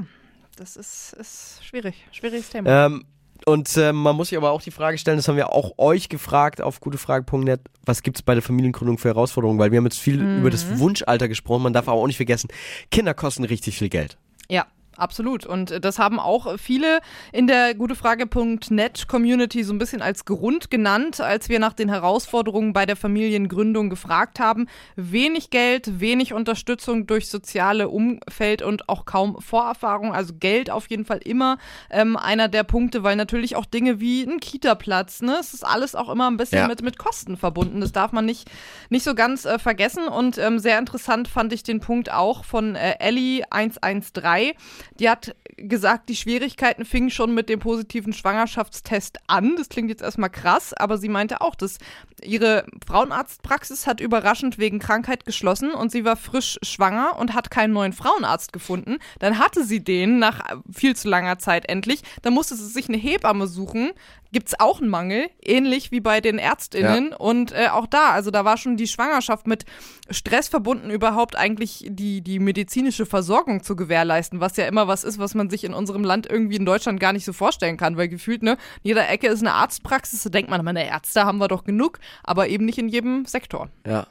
das ist, ist schwierig. Schwieriges Thema. Ähm, und ähm, man muss sich aber auch die Frage stellen, das haben wir auch euch gefragt auf gutefrage.net, was gibt es bei der Familiengründung für Herausforderungen? Weil wir haben jetzt viel Mhm. über das Wunschalter gesprochen, man darf aber auch nicht vergessen, Kinder kosten richtig viel Geld. Ja, absolut. Und äh, das haben auch viele in der gutefrage.net Community so ein bisschen als Grund genannt, als wir nach den Herausforderungen bei der Familiengründung gefragt haben. Wenig Geld, wenig Unterstützung durch soziale Umfeld und auch kaum Vorerfahrung. Also Geld auf jeden Fall immer ähm, einer der Punkte, weil natürlich auch Dinge wie ein Kita-Platz, ne, es ist alles auch immer ein bisschen Ja. mit, mit Kosten verbunden. Das darf man nicht, nicht so ganz äh, vergessen. Und ähm, sehr interessant fand ich den Punkt auch von äh, Ellie 113. Die hat gesagt, die Schwierigkeiten fingen schon mit dem positiven Schwangerschaftstest an. Das klingt jetzt erstmal krass, aber sie meinte auch, dass ihre Frauenarztpraxis hat überraschend wegen Krankheit geschlossen und sie war frisch schwanger und hat keinen neuen Frauenarzt gefunden. Dann hatte sie den nach viel zu langer Zeit endlich. Dann musste sie sich eine Hebamme suchen. Gibt es auch einen Mangel, ähnlich wie bei den ÄrztInnen. Und äh, auch da, also da war schon die Schwangerschaft mit Stress verbunden, überhaupt eigentlich die, die medizinische Versorgung zu gewährleisten, was ja immer was ist, was man sich in unserem Land irgendwie in Deutschland gar nicht so vorstellen kann, weil gefühlt, ne, in jeder Ecke ist eine Arztpraxis, da denkt man, meine Ärzte haben wir doch genug, aber eben nicht in jedem Sektor. Ja.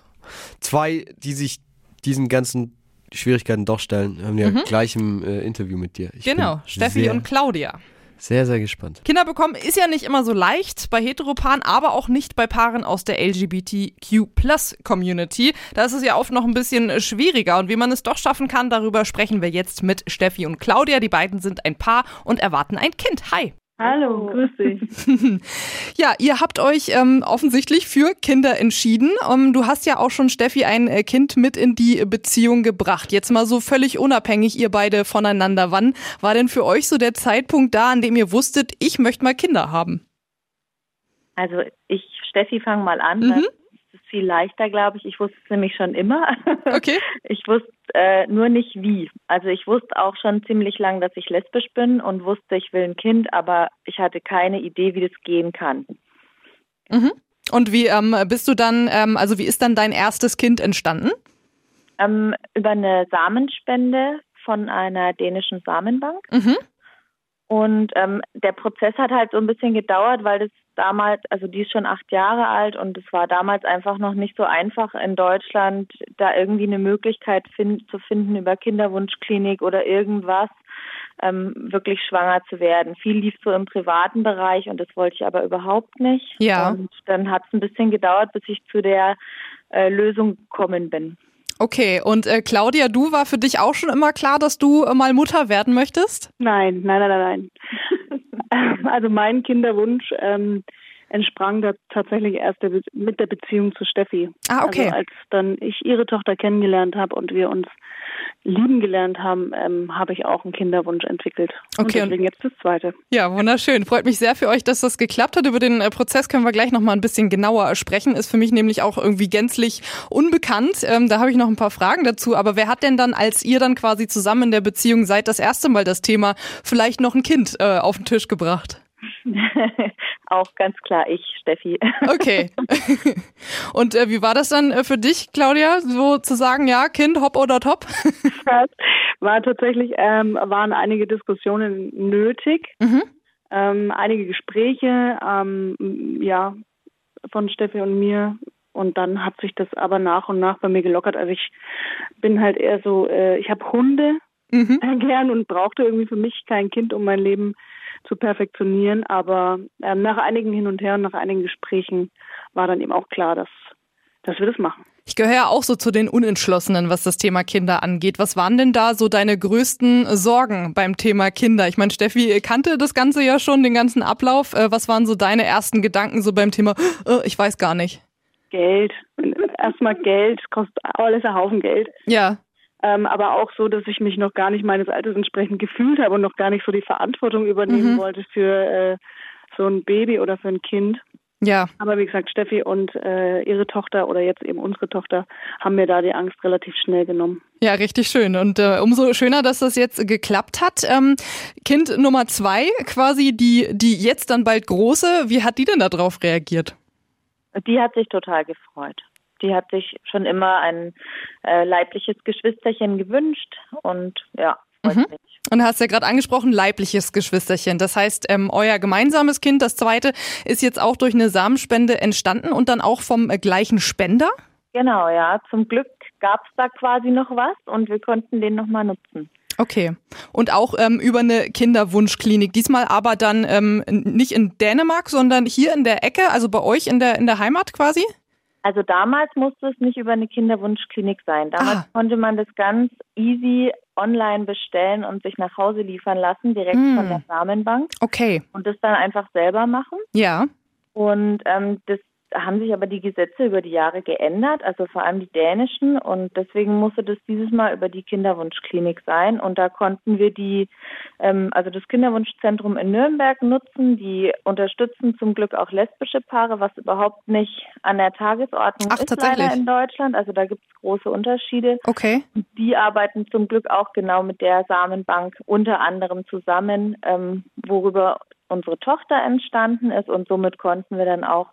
Zwei, die sich diesen ganzen Schwierigkeiten doch stellen, haben ja gleich im äh, Interview mit dir. Ich Mhm. Genau, Steffi und Claudia. Sehr, sehr gespannt. Kinder bekommen ist ja nicht immer so leicht bei Heteropaaren, aber auch nicht bei Paaren aus der LGBTQ-Plus-Community. Da ist es ja oft noch ein bisschen schwieriger. Und wie man es doch schaffen kann, darüber sprechen wir jetzt mit Steffi und Claudia. Die beiden sind ein Paar und erwarten ein Kind. Hi. Hallo, grüß dich. Ja, ihr habt euch ähm, offensichtlich für Kinder entschieden. Ähm, du hast ja auch schon, Steffi, ein äh, Kind mit in die Beziehung gebracht. Jetzt mal so völlig unabhängig, ihr beide voneinander. Wann war denn für euch so der Zeitpunkt da, an dem ihr wusstet, ich möchte mal Kinder haben? Also ich, Steffi, fang mal an. Mhm. Viel leichter, glaube ich. Ich wusste es nämlich schon immer. Okay. Ich wusste äh, nur nicht wie. Also ich wusste auch schon ziemlich lang, dass ich lesbisch bin und wusste, ich will ein Kind, aber ich hatte keine Idee, wie das gehen kann. Mhm. Und wie ähm, bist du dann, ähm, also wie ist dann dein erstes Kind entstanden? Ähm, über eine Samenspende von einer dänischen Samenbank. Mhm. Und ähm, der Prozess hat halt so ein bisschen gedauert, weil das damals, also die ist schon acht Jahre alt und es war damals einfach noch nicht so einfach in Deutschland, da irgendwie eine Möglichkeit fin zu finden über Kinderwunschklinik oder irgendwas, ähm, wirklich schwanger zu werden. Viel lief so im privaten Bereich und das wollte ich aber überhaupt nicht. Ja. Und dann hat es ein bisschen gedauert, bis ich zu der äh, Lösung gekommen bin. Okay, und äh, Claudia, du war für dich auch schon immer klar, dass du äh, mal Mutter werden möchtest? Nein, nein, nein, nein, nein. also mein Kinderwunsch ähm, entsprang da tatsächlich erst der mit der Beziehung zu Steffi. Ah, okay. Also als dann ich ihre Tochter kennengelernt habe und wir uns lieben gelernt haben, ähm, habe ich auch einen Kinderwunsch entwickelt. Okay, Und deswegen jetzt das zweite. Ja, wunderschön. Freut mich sehr für euch, dass das geklappt hat. Über den äh, Prozess können wir gleich noch mal ein bisschen genauer sprechen. Ist für mich nämlich auch irgendwie gänzlich unbekannt. Ähm, da habe ich noch ein paar Fragen dazu. Aber wer hat denn dann, als ihr dann quasi zusammen in der Beziehung seid, das erste Mal das Thema vielleicht noch ein Kind äh, auf den Tisch gebracht? auch ganz klar ich, Steffi. Okay. Und äh, wie war das dann äh, für dich, Claudia, so zu sagen, ja, Kind, hopp oder top? Das war tatsächlich, ähm, waren einige Diskussionen nötig, Mhm. ähm, einige Gespräche, ähm, ja, von Steffi und mir. Und dann hat sich das aber nach und nach bei mir gelockert. Also ich bin halt eher so, äh, ich habe Hunde Mhm. gern und brauchte irgendwie für mich kein Kind, um mein Leben zu perfektionieren. Aber ähm, nach einigen Hin und Her und nach einigen Gesprächen war dann eben auch klar, dass, dass wir das machen. Ich gehöre ja auch so zu den Unentschlossenen, was das Thema Kinder angeht. Was waren denn da so deine größten Sorgen beim Thema Kinder? Ich meine, Steffi kannte das Ganze ja schon, den ganzen Ablauf. Äh, Was waren so deine ersten Gedanken so beim Thema, äh, ich weiß gar nicht? Geld, erstmal Geld, kostet alles ein Haufen Geld. Ja, Ähm, aber auch so, dass ich mich noch gar nicht meines Alters entsprechend gefühlt habe und noch gar nicht so die Verantwortung übernehmen Mhm. wollte für äh, so ein Baby oder für ein Kind. ja. Aber wie gesagt, Steffi und äh, ihre Tochter oder jetzt eben unsere Tochter haben mir da die Angst relativ schnell genommen. Ja, richtig schön. Und äh, umso schöner, dass das jetzt geklappt hat. Ähm, kind Nummer zwei, quasi die, die jetzt dann bald große, wie hat die denn darauf reagiert? Die hat sich total gefreut. Die hat sich schon immer ein äh, leibliches Geschwisterchen gewünscht und ja, freut Mhm. Und du hast ja gerade angesprochen, leibliches Geschwisterchen. Das heißt, ähm, euer gemeinsames Kind, das zweite, ist jetzt auch durch eine Samenspende entstanden und dann auch vom äh, gleichen Spender? Genau, ja. Zum Glück gab es da quasi noch was und wir konnten den nochmal nutzen. Okay. Und auch ähm, über eine Kinderwunschklinik. Diesmal aber dann ähm, nicht in Dänemark, sondern hier in der Ecke, also bei euch in der, in der Heimat quasi? Also damals musste es nicht über eine Kinderwunschklinik sein. Damals Ah. konnte man das ganz easy online bestellen und sich nach Hause liefern lassen, direkt Hm. von der Samenbank Okay. und das dann einfach selber machen. Ja. Und ähm, das haben sich aber die Gesetze über die Jahre geändert, also vor allem die dänischen. Und deswegen musste das dieses Mal über die Kinderwunschklinik sein. Und da konnten wir die, ähm, also das Kinderwunschzentrum in Nürnberg nutzen. Die unterstützen zum Glück auch lesbische Paare, was überhaupt nicht an der Tagesordnung Ach, ist leider in Deutschland. Also da gibt es große Unterschiede. Okay. Die arbeiten zum Glück auch genau mit der Samenbank unter anderem zusammen, ähm, worüber unsere Tochter entstanden ist und somit konnten wir dann auch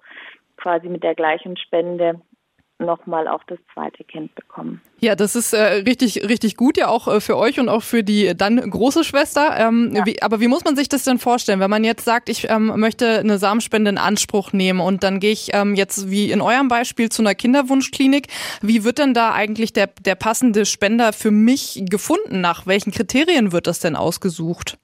quasi mit der gleichen Spende nochmal auch das zweite Kind bekommen. Ja, das ist äh, richtig, richtig gut, ja auch äh, für euch und auch für die dann große Schwester. Ähm, Ja. wie, aber wie muss man sich das denn vorstellen, wenn man jetzt sagt, ich ähm, möchte eine Samenspende in Anspruch nehmen und dann gehe ich ähm, jetzt wie in eurem Beispiel zu einer Kinderwunschklinik. Wie wird denn da eigentlich der, der passende Spender für mich gefunden? Nach welchen Kriterien wird das denn ausgesucht?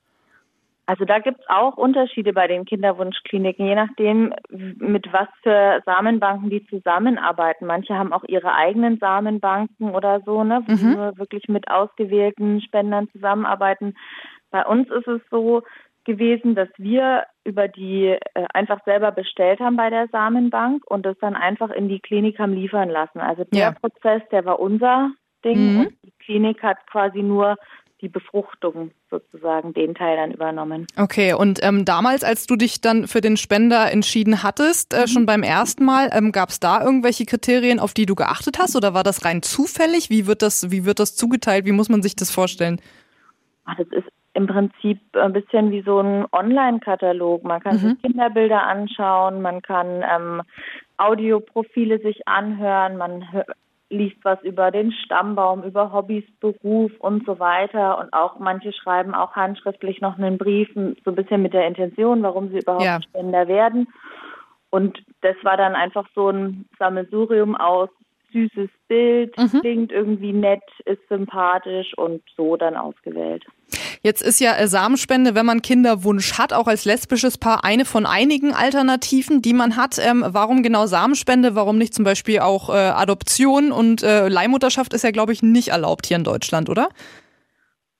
Also da gibt es auch Unterschiede bei den Kinderwunschkliniken, je nachdem, mit was für Samenbanken die zusammenarbeiten. Manche haben auch ihre eigenen Samenbanken oder so, ne, wo Mhm. sie nur wirklich mit ausgewählten Spendern zusammenarbeiten. Bei uns ist es so gewesen, dass wir über die äh, einfach selber bestellt haben bei der Samenbank und das dann einfach in die Klinik haben liefern lassen. Also der Ja. Prozess, der war unser Ding Mhm. und die Klinik hat quasi nur die Befruchtung sozusagen, den Teil dann übernommen. Okay, und ähm, damals, als du dich dann für den Spender entschieden hattest, äh, schon beim ersten Mal, ähm, gab es da irgendwelche Kriterien, auf die du geachtet hast, oder war das rein zufällig? Wie wird das, wie wird das zugeteilt? Wie muss man sich das vorstellen? Ach, das ist im Prinzip ein bisschen wie so ein Online-Katalog. Man kann Mhm. sich Kinderbilder anschauen, man kann ähm, Audioprofile sich anhören, man hö- liest was über den Stammbaum, über Hobbys, Beruf und so weiter. Und auch manche schreiben auch handschriftlich noch einen Brief, so ein bisschen mit der Intention, warum sie überhaupt Ja. Spender werden. Und das war dann einfach so ein Sammelsurium aus süßes Bild, Mhm. klingt irgendwie nett, ist sympathisch und so dann ausgewählt. Jetzt ist ja äh, Samenspende, wenn man Kinderwunsch hat, auch als lesbisches Paar eine von einigen Alternativen, die man hat. Ähm, warum genau Samenspende? Warum nicht zum Beispiel auch äh, Adoption und äh, Leihmutterschaft ist ja, glaube ich, nicht erlaubt hier in Deutschland, oder?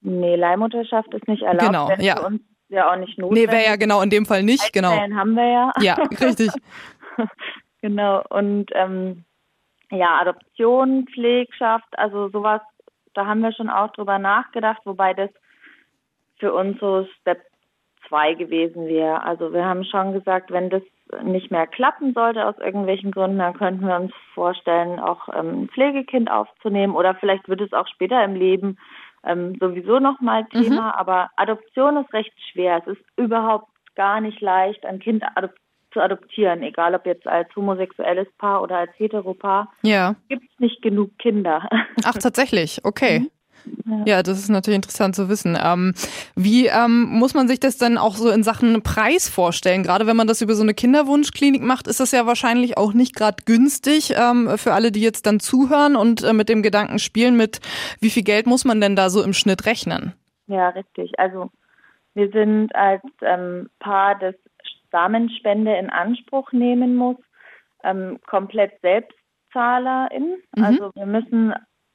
Nee, Leihmutterschaft ist nicht erlaubt. Genau, ja. für uns ja auch nicht Nee, notwendig. wäre ja genau in dem Fall nicht, genau. Eizellen haben wir ja. Ja, richtig. genau. Und ähm, ja, Adoption, Pflegschaft, also sowas, da haben wir schon auch drüber nachgedacht, wobei das für uns so Step 2 gewesen wäre. Also wir haben schon gesagt, wenn das nicht mehr klappen sollte aus irgendwelchen Gründen, dann könnten wir uns vorstellen, auch ähm, ein Pflegekind aufzunehmen oder vielleicht wird es auch später im Leben ähm, sowieso nochmal Thema. Aber Adoption ist recht schwer. Es ist überhaupt gar nicht leicht, ein Kind adop zu adoptieren, egal ob jetzt als homosexuelles Paar oder als Heteropaar. Ja. Gibt es nicht genug Kinder. Ach, tatsächlich, okay. Ja, das ist natürlich interessant zu wissen. Ähm, wie ähm, muss man sich das denn auch so in Sachen Preis vorstellen? Gerade wenn man das über so eine Kinderwunschklinik macht, ist das ja wahrscheinlich auch nicht gerade günstig ähm, für alle, die jetzt dann zuhören und äh, mit dem Gedanken spielen, mit wie viel Geld muss man denn da so im Schnitt rechnen? Ja, richtig. Also wir sind als ähm, Paar, das Samenspende in Anspruch nehmen muss, ähm, komplett Selbstzahlerin. Mhm. Also wir müssen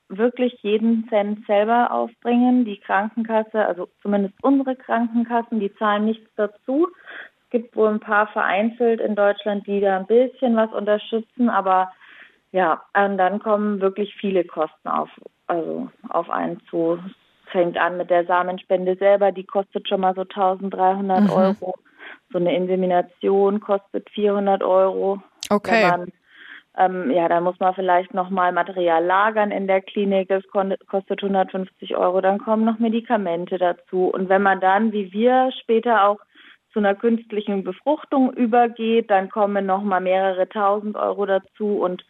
wirklich jeden Cent selber aufbringen. Die Krankenkasse, also zumindest unsere Krankenkassen, die zahlen nichts dazu. Es gibt wohl ein paar vereinzelt in Deutschland, die da ein bisschen was unterstützen, aber ja, dann kommen wirklich viele Kosten auf, also auf einen zu. Es fängt an mit der Samenspende selber, die kostet schon mal so 1300 Mhm. Euro. So eine Insemination kostet 400 Euro. Okay. Wenn man, ähm, ja, dann muss man vielleicht nochmal Material lagern in der Klinik, das kostet 150 Euro. Dann kommen noch Medikamente dazu. Und wenn man dann, wie wir, später auch zu einer künstlichen Befruchtung übergeht, dann kommen nochmal mehrere tausend Euro dazu. Und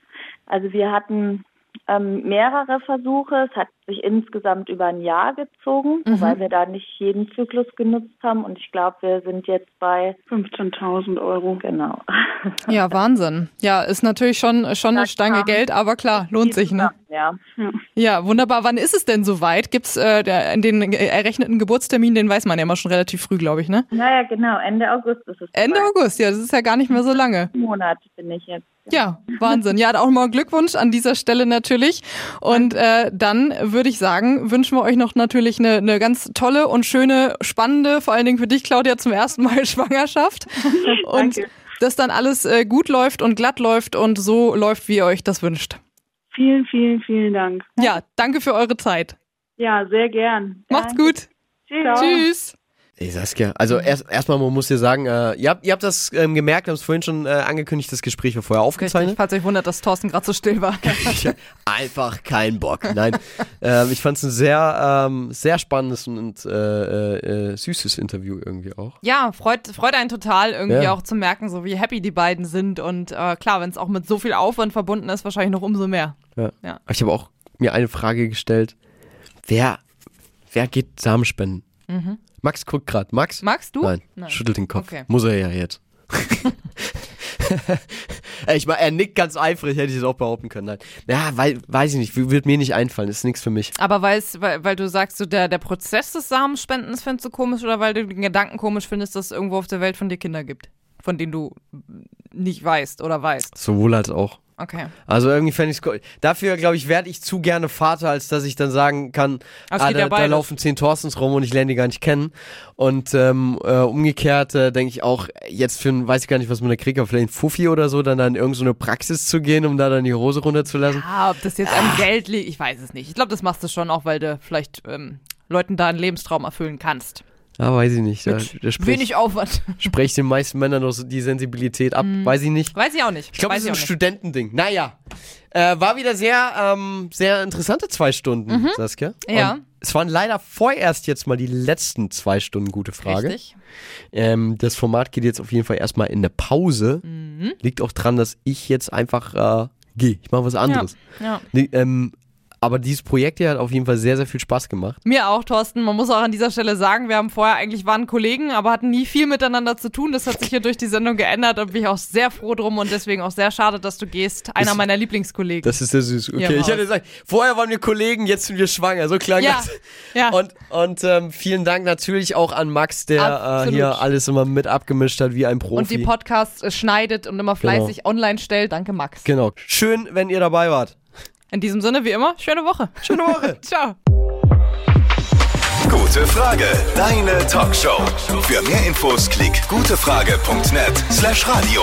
also wir hatten ähm, mehrere Versuche. Es hat sich insgesamt über ein Jahr gezogen, Mhm. weil wir da nicht jeden Zyklus genutzt haben. Und ich glaube, wir sind jetzt bei 15.000 Euro. Genau. Ja, Wahnsinn. Ja, ist natürlich schon, schon eine Stange Geld, aber klar, lohnt sich, ne? Ja. Ja, wunderbar. Wann ist es denn soweit? Gibt's äh, der, den errechneten Geburtstermin, den weiß man ja immer schon relativ früh, glaube ich, ne? Naja, genau. Ende August ist es. Ende soweit. August, ja, das ist ja gar nicht mehr so lange. Monat bin ich jetzt. Ja, Wahnsinn. Ja, auch mal Glückwunsch an dieser Stelle natürlich. Und äh, dann würde ich sagen, wünschen wir euch noch natürlich eine, eine ganz tolle und schöne, spannende, vor allen Dingen für dich, Claudia, zum ersten Mal Schwangerschaft. Und Danke. dass dann alles äh, gut läuft und glatt läuft und so läuft, wie ihr euch das wünscht. Vielen, vielen, vielen Dank. Ja, danke für eure Zeit. Ja, sehr gern. Macht's gut. Tschüss. Tschüss. Ey Saskia, also erst erstmal muss dir sagen, äh, ihr, habt, ihr habt das ähm, gemerkt, wir haben es vorhin schon äh, angekündigt, das Gespräch war vorher Richtig, aufgezeichnet. falls euch wundert, dass Thorsten gerade so still war. Ich einfach keinen Bock. Nein, ähm, ich fand es ein sehr, ähm, sehr spannendes und äh, äh, äh, süßes Interview irgendwie auch. Ja, freut, freut einen total irgendwie Ja. auch zu merken, so wie happy die beiden sind. Und äh, klar, wenn es auch mit so viel Aufwand verbunden ist, wahrscheinlich noch umso mehr. Ja. Ja. Ich habe auch mir eine Frage gestellt. Wer, wer geht Samen spenden? Max guckt gerade. Max? Magst du? Nein, Nein. schüttelt den Kopf. Okay. Muss er ja jetzt. Ich meine, er nickt ganz eifrig, hätte ich es auch behaupten können. Nein. Ja, weil, weiß ich nicht, wird mir nicht einfallen, ist nichts für mich. Aber weil, weil du sagst, so der, der Prozess des Samenspendens findest du komisch oder weil du den Gedanken komisch findest, dass es irgendwo auf der Welt von dir Kinder gibt, von denen du nicht weißt oder weißt. Sowohl als auch. Okay. Also irgendwie fände ich es Dafür, glaube ich, werde ich zu gerne Vater, als dass ich dann sagen kann, ah, da, ja da laufen zehn Thorstens rum und ich lerne die gar nicht kennen. Und ähm, äh, umgekehrt äh, denke ich auch, jetzt für ein, weiß ich gar nicht, was man da kriegt, aber vielleicht ein Fuffi oder so, dann in irgendeine so Praxis zu gehen, um da dann die Hose runterzulassen. Ah, ob das jetzt am Geld liegt, ich weiß es nicht. Ich glaube, das machst du schon auch, weil du vielleicht ähm, Leuten da einen Lebenstraum erfüllen kannst. Ah, weiß ich nicht. Da, da spricht, Wenig Aufwand. spricht den meisten Männern noch so die Sensibilität ab. Weiß ich nicht. Weiß ich auch nicht. Ich glaube, das ist ein. Studentending. Naja. Äh, war wieder sehr, ähm, sehr interessante zwei Stunden, Saskia. Mhm. Ja. Und es waren leider vorerst jetzt mal die letzten zwei Stunden gute Frage. Richtig. Ähm, das Format geht jetzt auf jeden Fall erstmal in eine Pause. Mhm. Liegt auch dran, dass ich jetzt einfach äh, gehe. Ich mache was anderes. Ja. Nee, ähm, aber dieses Projekt hier hat auf jeden Fall sehr, sehr viel Spaß gemacht. Mir auch, Thorsten. Man muss auch an dieser Stelle sagen, wir haben vorher eigentlich waren Kollegen, aber hatten nie viel miteinander zu tun. Das hat sich hier durch die Sendung geändert und bin ich auch sehr froh drum und deswegen auch sehr schade, dass du gehst. Einer Das- meiner Lieblingskollegen. Das ist sehr süß. Okay, ich hätte gesagt, vorher waren wir Kollegen, jetzt sind wir schwanger. So klang Ja, das. ja. Und, und ähm, vielen Dank natürlich auch an Max, der äh, hier alles immer mit abgemischt hat, wie ein Profi. und die Podcasts äh, schneidet und immer fleißig online stellt. Danke, Max. Genau. Schön, wenn ihr dabei wart. In diesem Sinne, wie immer, schöne Woche. Schöne Woche. Ciao. Gute Frage, deine Talkshow. Für mehr Infos klick gutefrage.net slash radio.